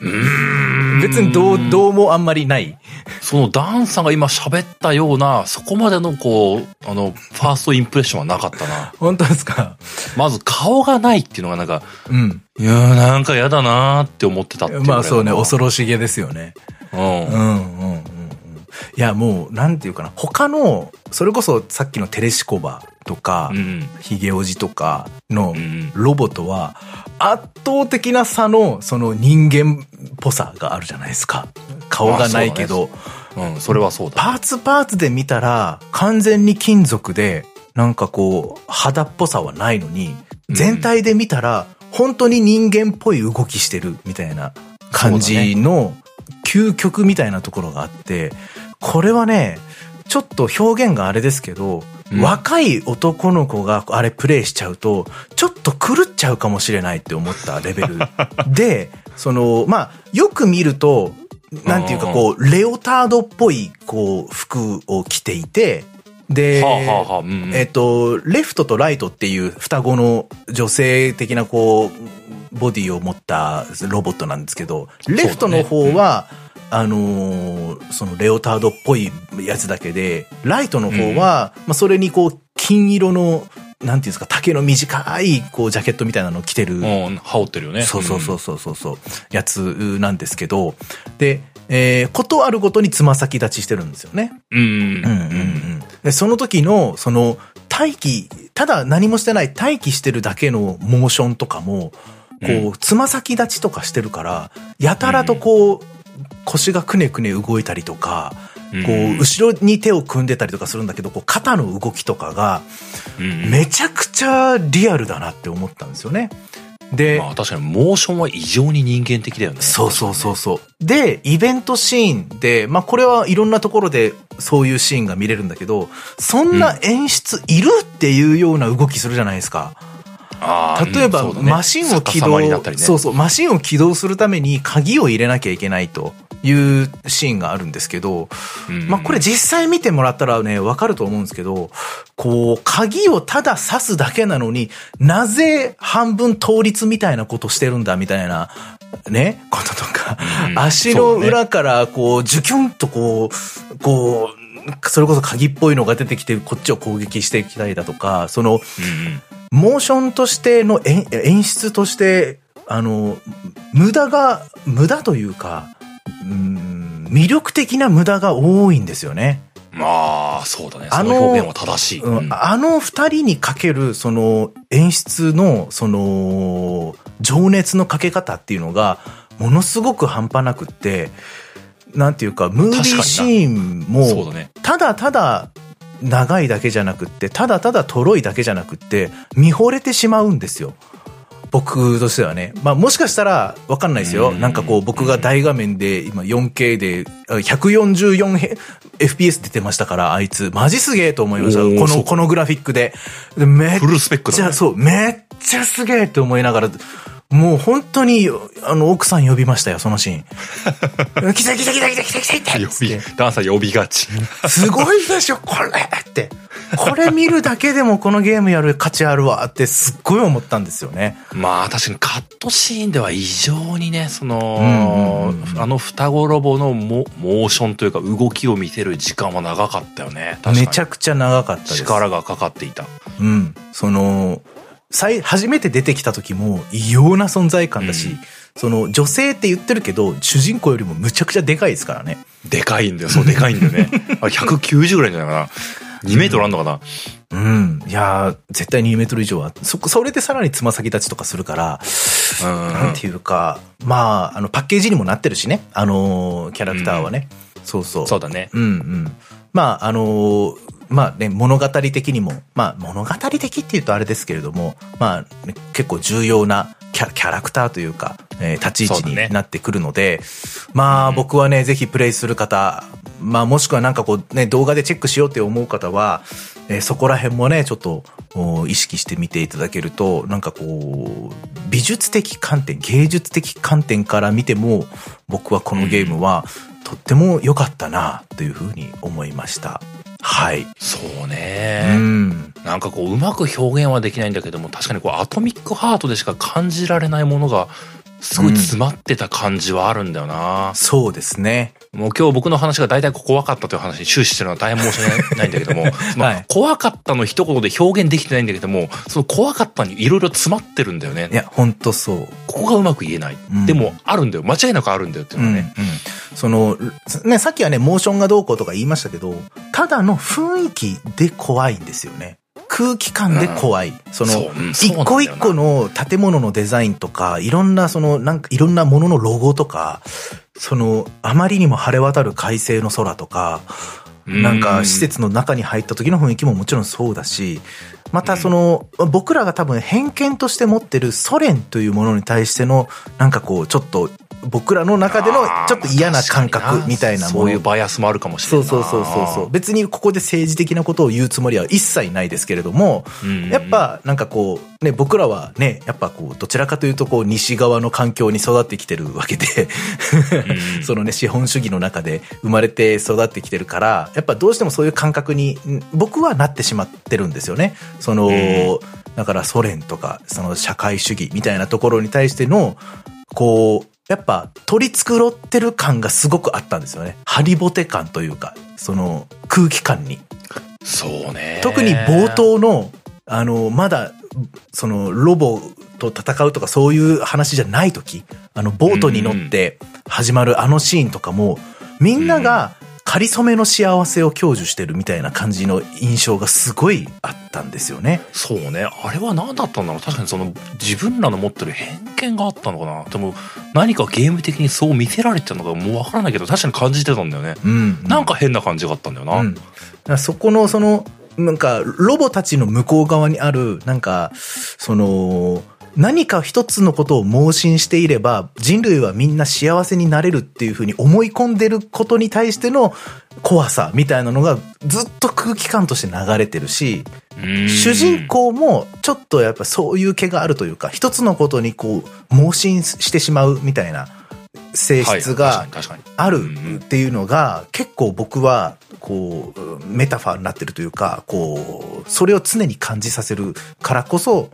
うん。別にどう、どうもあんまりない。そのダンさんが今喋ったような、そこまでのこう、あの、ファーストインプレッションはなかったな。本当ですか？まず顔がないっていうのがなんか、うん。いやーなんか嫌だなーって思ってたってまあそうね、恐ろしげですよね。うんうんうん。いや、もう、なんていうかな。他の、それこそさっきのテレシコバとか、うん。ヒゲオジとかのうんロボとは、圧倒的な差の、その人間っぽさがあるじゃないですか。顔がないけど、うん、それはそうだ。パーツパーツで見たら、完全に金属で、なんかこう、肌っぽさはないのに、うん全体で見たら、本当に人間っぽい動きしてるみたいな感じの究極みたいなところがあって、これはね、ちょっと表現があれですけど、うん。若い男の子があれプレイしちゃうと、ちょっと狂っちゃうかもしれないって思ったレベル。で、その、まあ、よく見ると、なんていうかこう、レオタードっぽい、こう、服を着ていて、で、えっと、レフトとライトっていう双子の女性的なこう、ボディを持ったロボットなんですけど、レフトの方は、あのーそのレオタードっぽいやつだけで、ライトの方は、まあそれにこう、金色の、なんていうんですか、丈の短い、こう、ジャケットみたいなのを着てる。うん、羽織ってるよね。そうそうそうそうそうそう、やつなんですけど、で、えー、ことあるごとにつま先立ちしてるんですよね。うん。うん。うんうんうん。で、その時の、その、待機、ただ何もしてない待機してるだけのモーションとかも、こう、つま先立ちとかしてるから、やたらとこう、腰がくねくね動いたりとか、こうんう、後ろに手を組んでたりとかするんだけど、こう、肩の動きとかが、うんめちゃくちゃリアルだなって思ったんですよね。で、まあ確かにモーションは異常に人間的だよね。そうそうそうそう。で、イベントシーンで、まあこれはいろんなところでそういうシーンが見れるんだけど、そんな演出いるっていうような動きするじゃないですか。あー例えば、ね。マシンを起動、りね。そうそう、マシンを起動するために鍵を入れなきゃいけないというシーンがあるんですけど、うん。まあこれ実際見てもらったらね、わかると思うんですけど、こう、鍵をただ刺すだけなのになぜ半分倒立みたいなことしてるんだみたいな、ね、こととか、うん。足の裏からこう、ジュキュンとこう、こう、それこそ鍵っぽいのが出てきて、こっちを攻撃してきたりだとか、その、うんうんモーションとしての演演出として、あの、無駄が、無駄というか、うん魅力的な無駄が多いんですよね。まあ、そうだね。あの表現は正しい。うんうんあの二人にかける、その演出の、その、情熱のかけ方っていうのが、ものすごく半端なくって、なんていうか、ムービーシーンも。ただただ長いだけじゃなくって、ただただとろいだけじゃなくって、見惚れてしまうんですよ。僕としてはね。まあもしかしたらわかんないですよ。うんなんかこう僕が大画面で今 4K であ 144fps 出てましたから、あいつ。マジすげえと思いました。この、このグラフィックで。でめっフルスペックだねちゃ、そう、めっちゃすげえって思いながら、もう本当に、あの、奥さん呼びましたよ、そのシーン。来た来た来た来た来た来た来た呼び、ダンサー呼びがち。すごいでしょ、これって。これ見るだけでもこのゲームやる価値あるわってすっごい思ったんですよね。まあ確かにカットシーンでは異常にね、そのあの双子ロボのモモーションというか動きを見せる時間は長かったよね。めちゃくちゃ長かったです。力がかかっていた。うん。その、最、初めて出てきた時も異様な存在感だし、うんその女性って言ってるけど、主人公よりもむちゃくちゃでかいですからね。でかいんだよ。そう、でかいんだよね。あ190ぐらいじゃないかな。2メートルあんのかな。うん。いやー絶対2メートル以上は。そ、それでさらにつま先立ちとかするから、うんなんていうか、まあ、あの、パッケージにもなってるしね。あのーキャラクターはね。そうそう。そうだね。うんうん。まあ、あのーまあね、物語的にも、まあ、物語的っていうとあれですけれども、まあ、ね結構重要なキャキャラクターというか、えー立ち位置になってくるので、まあ、うん僕はね、ぜひプレイする方、まあ、もしくはなんかこうね、動画でチェックしようって思う方は、えーそこら辺もね、ちょっとお意識してみていただけると、なんかこう、美術的観点、芸術的観点から見ても、僕はこのゲームは、とっても良かったな、というふうに思いました。はい。そううね。ん。なんかこう、うまく表現はできないんだけども、確かにこう、アトミックハートでしか感じられないものが、すごい詰まってた感じはあるんだよな。そうですね。もう今日僕の話が大体怖かったという話に終始してるのは大変申し訳ないんだけども、怖かったの一言で表現できてないんだけども、その怖かったにいろいろ詰まってるんだよねい。や、ほんとそう。ここがうまく言えない。うんでも、あるんだよ。間違いなくあるんだよっていううん、のはうんね。。その、ね、さっきはね、モーションがどうこうとか言いましたけど、ただの雰囲気で怖いんですよね。空気感で怖い。その、そううんそう一個一個の建物のデザインとか、いろんなその、なんかいろんなもののロゴとか、その、あまりにも晴れ渡る快晴の空とか、なんか施設の中に入った時の雰囲気ももちろんそうだし、またその、僕らが多分偏見として持ってるソ連というものに対しての、なんかこう、ちょっと、僕らの中でのちょっと嫌な感覚みたいなもの。そういうバイアスもあるかもしれない。そうそうそうそうそう。別にここで政治的なことを言うつもりは一切ないですけれども、うんやっぱなんかこう、ね、僕らはね、やっぱこう、どちらかというとこう、西側の環境に育ってきてるわけで、うん そのね、資本主義の中で生まれて育ってきてるから、やっぱどうしてもそういう感覚に、ん僕はなってしまってるんですよね。その、うんだからソ連とか、その社会主義みたいなところに対しての、こう、やっぱ取り繕ってる感がすごくあったんですよね。ハリボテ感というか、その空気感に。そうね。特に冒頭の、あの、まだ、そのロボと戦うとかそういう話じゃない時、あの、ボートに乗って始まるあのシーンとかも、みんなが仮初めの幸せを享受してるみたいな感じの印象がすごいあったんですよね。そうね。あれは何だったんだろう確かにその自分らの持ってる偏見があったのかなでも何かゲーム的にそう見せられてたのかもうわからないけど確かに感じてたんだよね。うん、うん。なんか変な感じがあったんだよな。うん、だそこのその、なんか、ロボたちの向こう側にある、なんか、その、何か一つのことを盲信していれば、人類はみんな幸せになれるっていうふうに思い込んでることに対しての怖さみたいなのがずっと空気感として流れてるし、主人公もちょっとやっぱそういう気があるというか、一つのことにこう、盲信してしまうみたいな性質があるっていうのが結構僕はこうメタファーになってるというかこうそれを常に感じさせるからこそ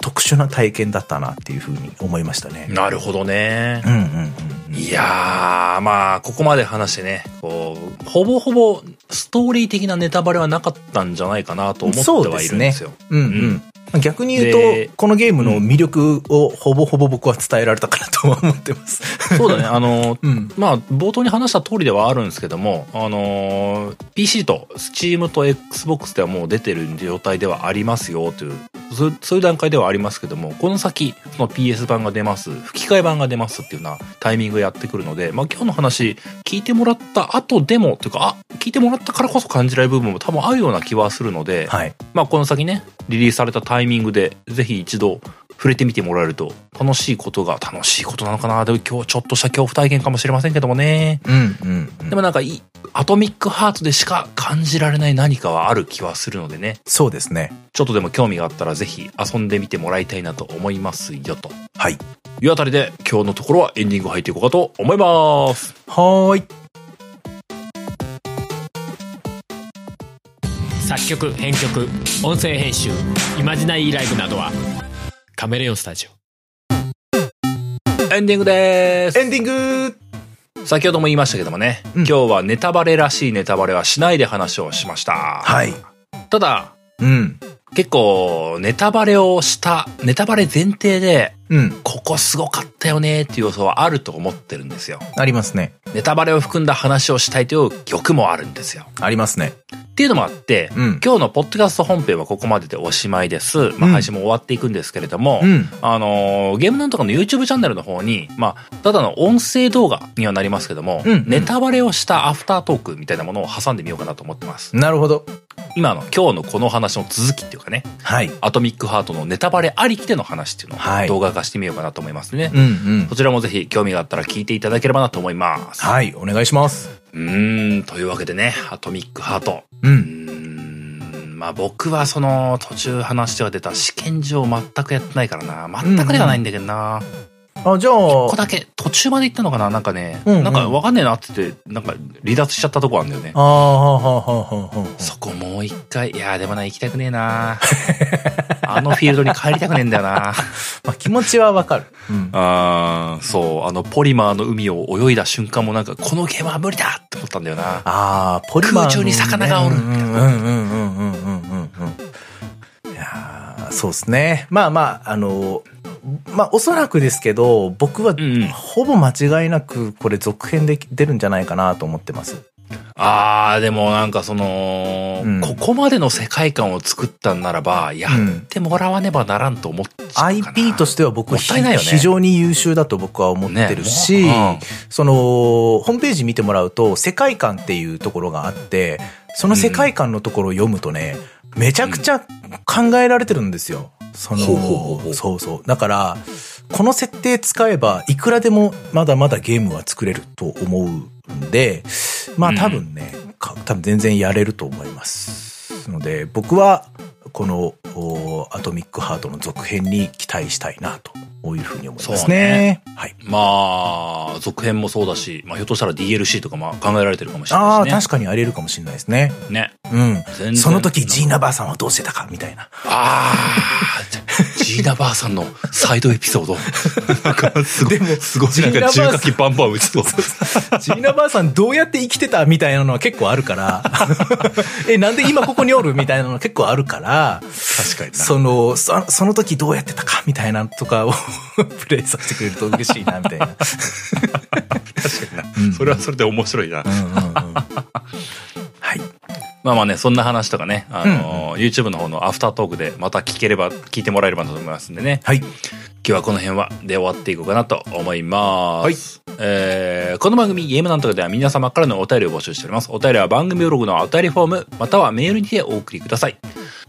特殊な体験だったなっていうふうに思いましたね。なるほどね。うんうんうん、いやー、まあ、ここまで話してね、こう、ほぼほぼストーリー的なネタバレはなかったんじゃないかなと思ってはいるんですよ。うすね、うんうん。逆に言うと、このゲームの魅力をほぼほぼ僕は伝えられたかなとは思ってます。そうだね。あの、うん、まあ、冒頭に話した通りではあるんですけども、あの、PC と Steam と Xbox ではもう出てる状態ではありますよという、そういう段階ではありますけども、この先、その PS 版が出ます、吹き替え版が出ますっていうようなタイミングやってくるので、まあ今日の話、聞いてもらった後でも、というか、あ、聞いてもらったからこそ感じられる部分も多分あるような気はするので、はい、まあこの先ね、リリースされたタイミングで、ぜひ一度触れてみてもらえると、楽しいことが、楽しいことなのかなでも今日ちょっとした恐怖体験かもしれませんけどもね。うんうん、うん、でもなんかいい、アトミックハートでしか感じられない何かはある気はするのでね。そうですね。ちょっとでも興味があったらぜひ遊んでみてもらいたいなと思いますよと。はい。いうあたりで今日のところはエンディング入っていこうかと思います。はーい。作曲編曲音声編集イマジナイーライブなどはカメレオンスタジオ。エンディングです。エンディング。先ほども言いましたけどもね、うん、今日はネタバレらしいネタバレはしないで話をしました。はい。ただうん。結構ネタバレをしたネタバレ前提で、うん、ここすごかったよねっていう要素はあると思ってるんですよ。ありますね。ネタバレを含んだ話をしたいという欲もあるんですよ。ありますねっていうのもあって、うん、今日のポッドキャスト本編はここまででおしまいです。まあ、配信も終わっていくんですけれども、うん、あのー、ゲームなんとかの YouTube チャンネルの方に、まあ、ただの音声動画にはなりますけども、うんうん、ネタバレをしたアフタートークみたいなものを挟んでみようかなと思ってます。なるほど。今の今日のこの話の続きっていうかね、はい。アトミックハートのネタバレありきでの話っていうのを動画化してみようかなと思いますね。うんうん。そちらもぜひ興味があったら聞いていただければなと思います。はい、お願いします。うーん、というわけでね、アトミックハート。うん。まあ僕はその途中話しては出た試験場全くやってないからな。全くではないんだけどな。うん、あ、じゃあ。一個だけ途中まで行ったのかな？なんかね、うんうん、なんかわかんねえなって言って、なんか離脱しちゃったとこあるんだよね。ああ、はあ、はあ、はあ。そこもう一回、いやでもな、行きたくねえな。あのフィールドに帰りたくねえんだよな。まあ気持ちはわかる。うん、ああ、そう、あのポリマーの海を泳いだ瞬間もなんか、このゲームは無理だって思ったんだよな。ああ、ポリマー、空中に魚がおる。うんうんうんうんうんうんうん。いやそうですね。まあまあ、あの、まあおそらくですけど、僕はほぼ間違いなくこれ続編で出るんじゃないかなと思ってます。あー、でもなんかその、うん、ここまでの世界観を作ったんならば、やってもらわねばならんと思っちゃう、うん、IP としては僕、ね、非常に優秀だと僕は思ってるし、ね。うん、その、ホームページ見てもらうと、世界観っていうところがあって、その世界観のところを読むとね、めちゃくちゃ考えられてるんですよ。その、そうそう。だから、この設定使えば、いくらでもまだまだゲームは作れると思うんで、まあ多分ね、うん、多分全然やれると思います。ので、僕は、このアトミックハートの続編に期待したいなと、こういうふうに思いますね。はい。まあ、続編もそうだし、まあ、ひょっとしたら DLC とかも考えられてるかもしれああ、ないしね。確かにあり得るかもしれないですね。ね。うん全。然その時、ジーナばあさんはどうしてたかみたいな。ああ、ジーナばあさんのサイドエピソード。なんか、すごい、すごい、なんか重火器バンバン打ちそう。ジーナばあさんどうやって生きてたみたいなのは結構あるから。え、なんで今ここにおるみたいなの結構あるから。確かにな。その、そその時どうやってたかみたいなのとかを プレイさせてくれると嬉しいな、みたいな。確かにな。それはそれで面白いな。うんうんうん。はい。まあまあね、そんな話とかね、あのー、YouTube の方のアフタートークでまた聞ければ、聞いてもらえればと思いますんでね。はい。今日はこの辺はで終わっていこうかなと思います。えーこの番組ゲームなんとかでは皆様からのお便りを募集しております。お便りは番組ブログのお便りフォーム、またはメールにてお送りください。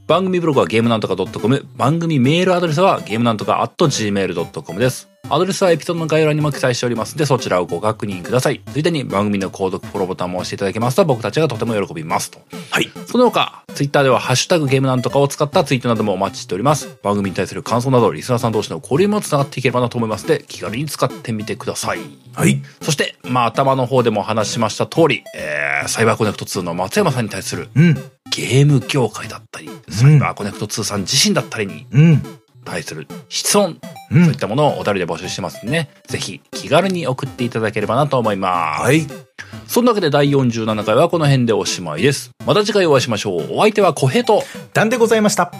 番組ブログはゲームなんとか .com、番組メールアドレスはゲームなんとか .gmail.com です。アドレスはエピソードの概要欄にも記載しておりますので、そちらをご確認ください。ついでに番組の購読フォローボタンも押していただけますと僕たちがとても喜びますと。はい。その他、ツイッターではハッシュタグゲームなんとかを使ったツイートなどもお待ちしております。番組に対する感想など、リスナーさん同士の交流もつながっていければなと思いますので、気軽に使ってみてください。はい。そして、まあ頭の方でもお話ししました通り、えー、サイバーコネクト2の松山さんに対するうん。ゲーム業界だったり、サイバーコネクト2さん自身だったりにうん。対する質問、うんそういったものをお便りで募集してますんでね、ぜひ気軽に送っていただければなと思います。はい。そんなわけで第47回はこの辺でおしまいです。また次回お会いしましょう。お相手は小平と、なんでございました。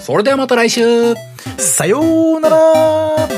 それではまた来週さようなら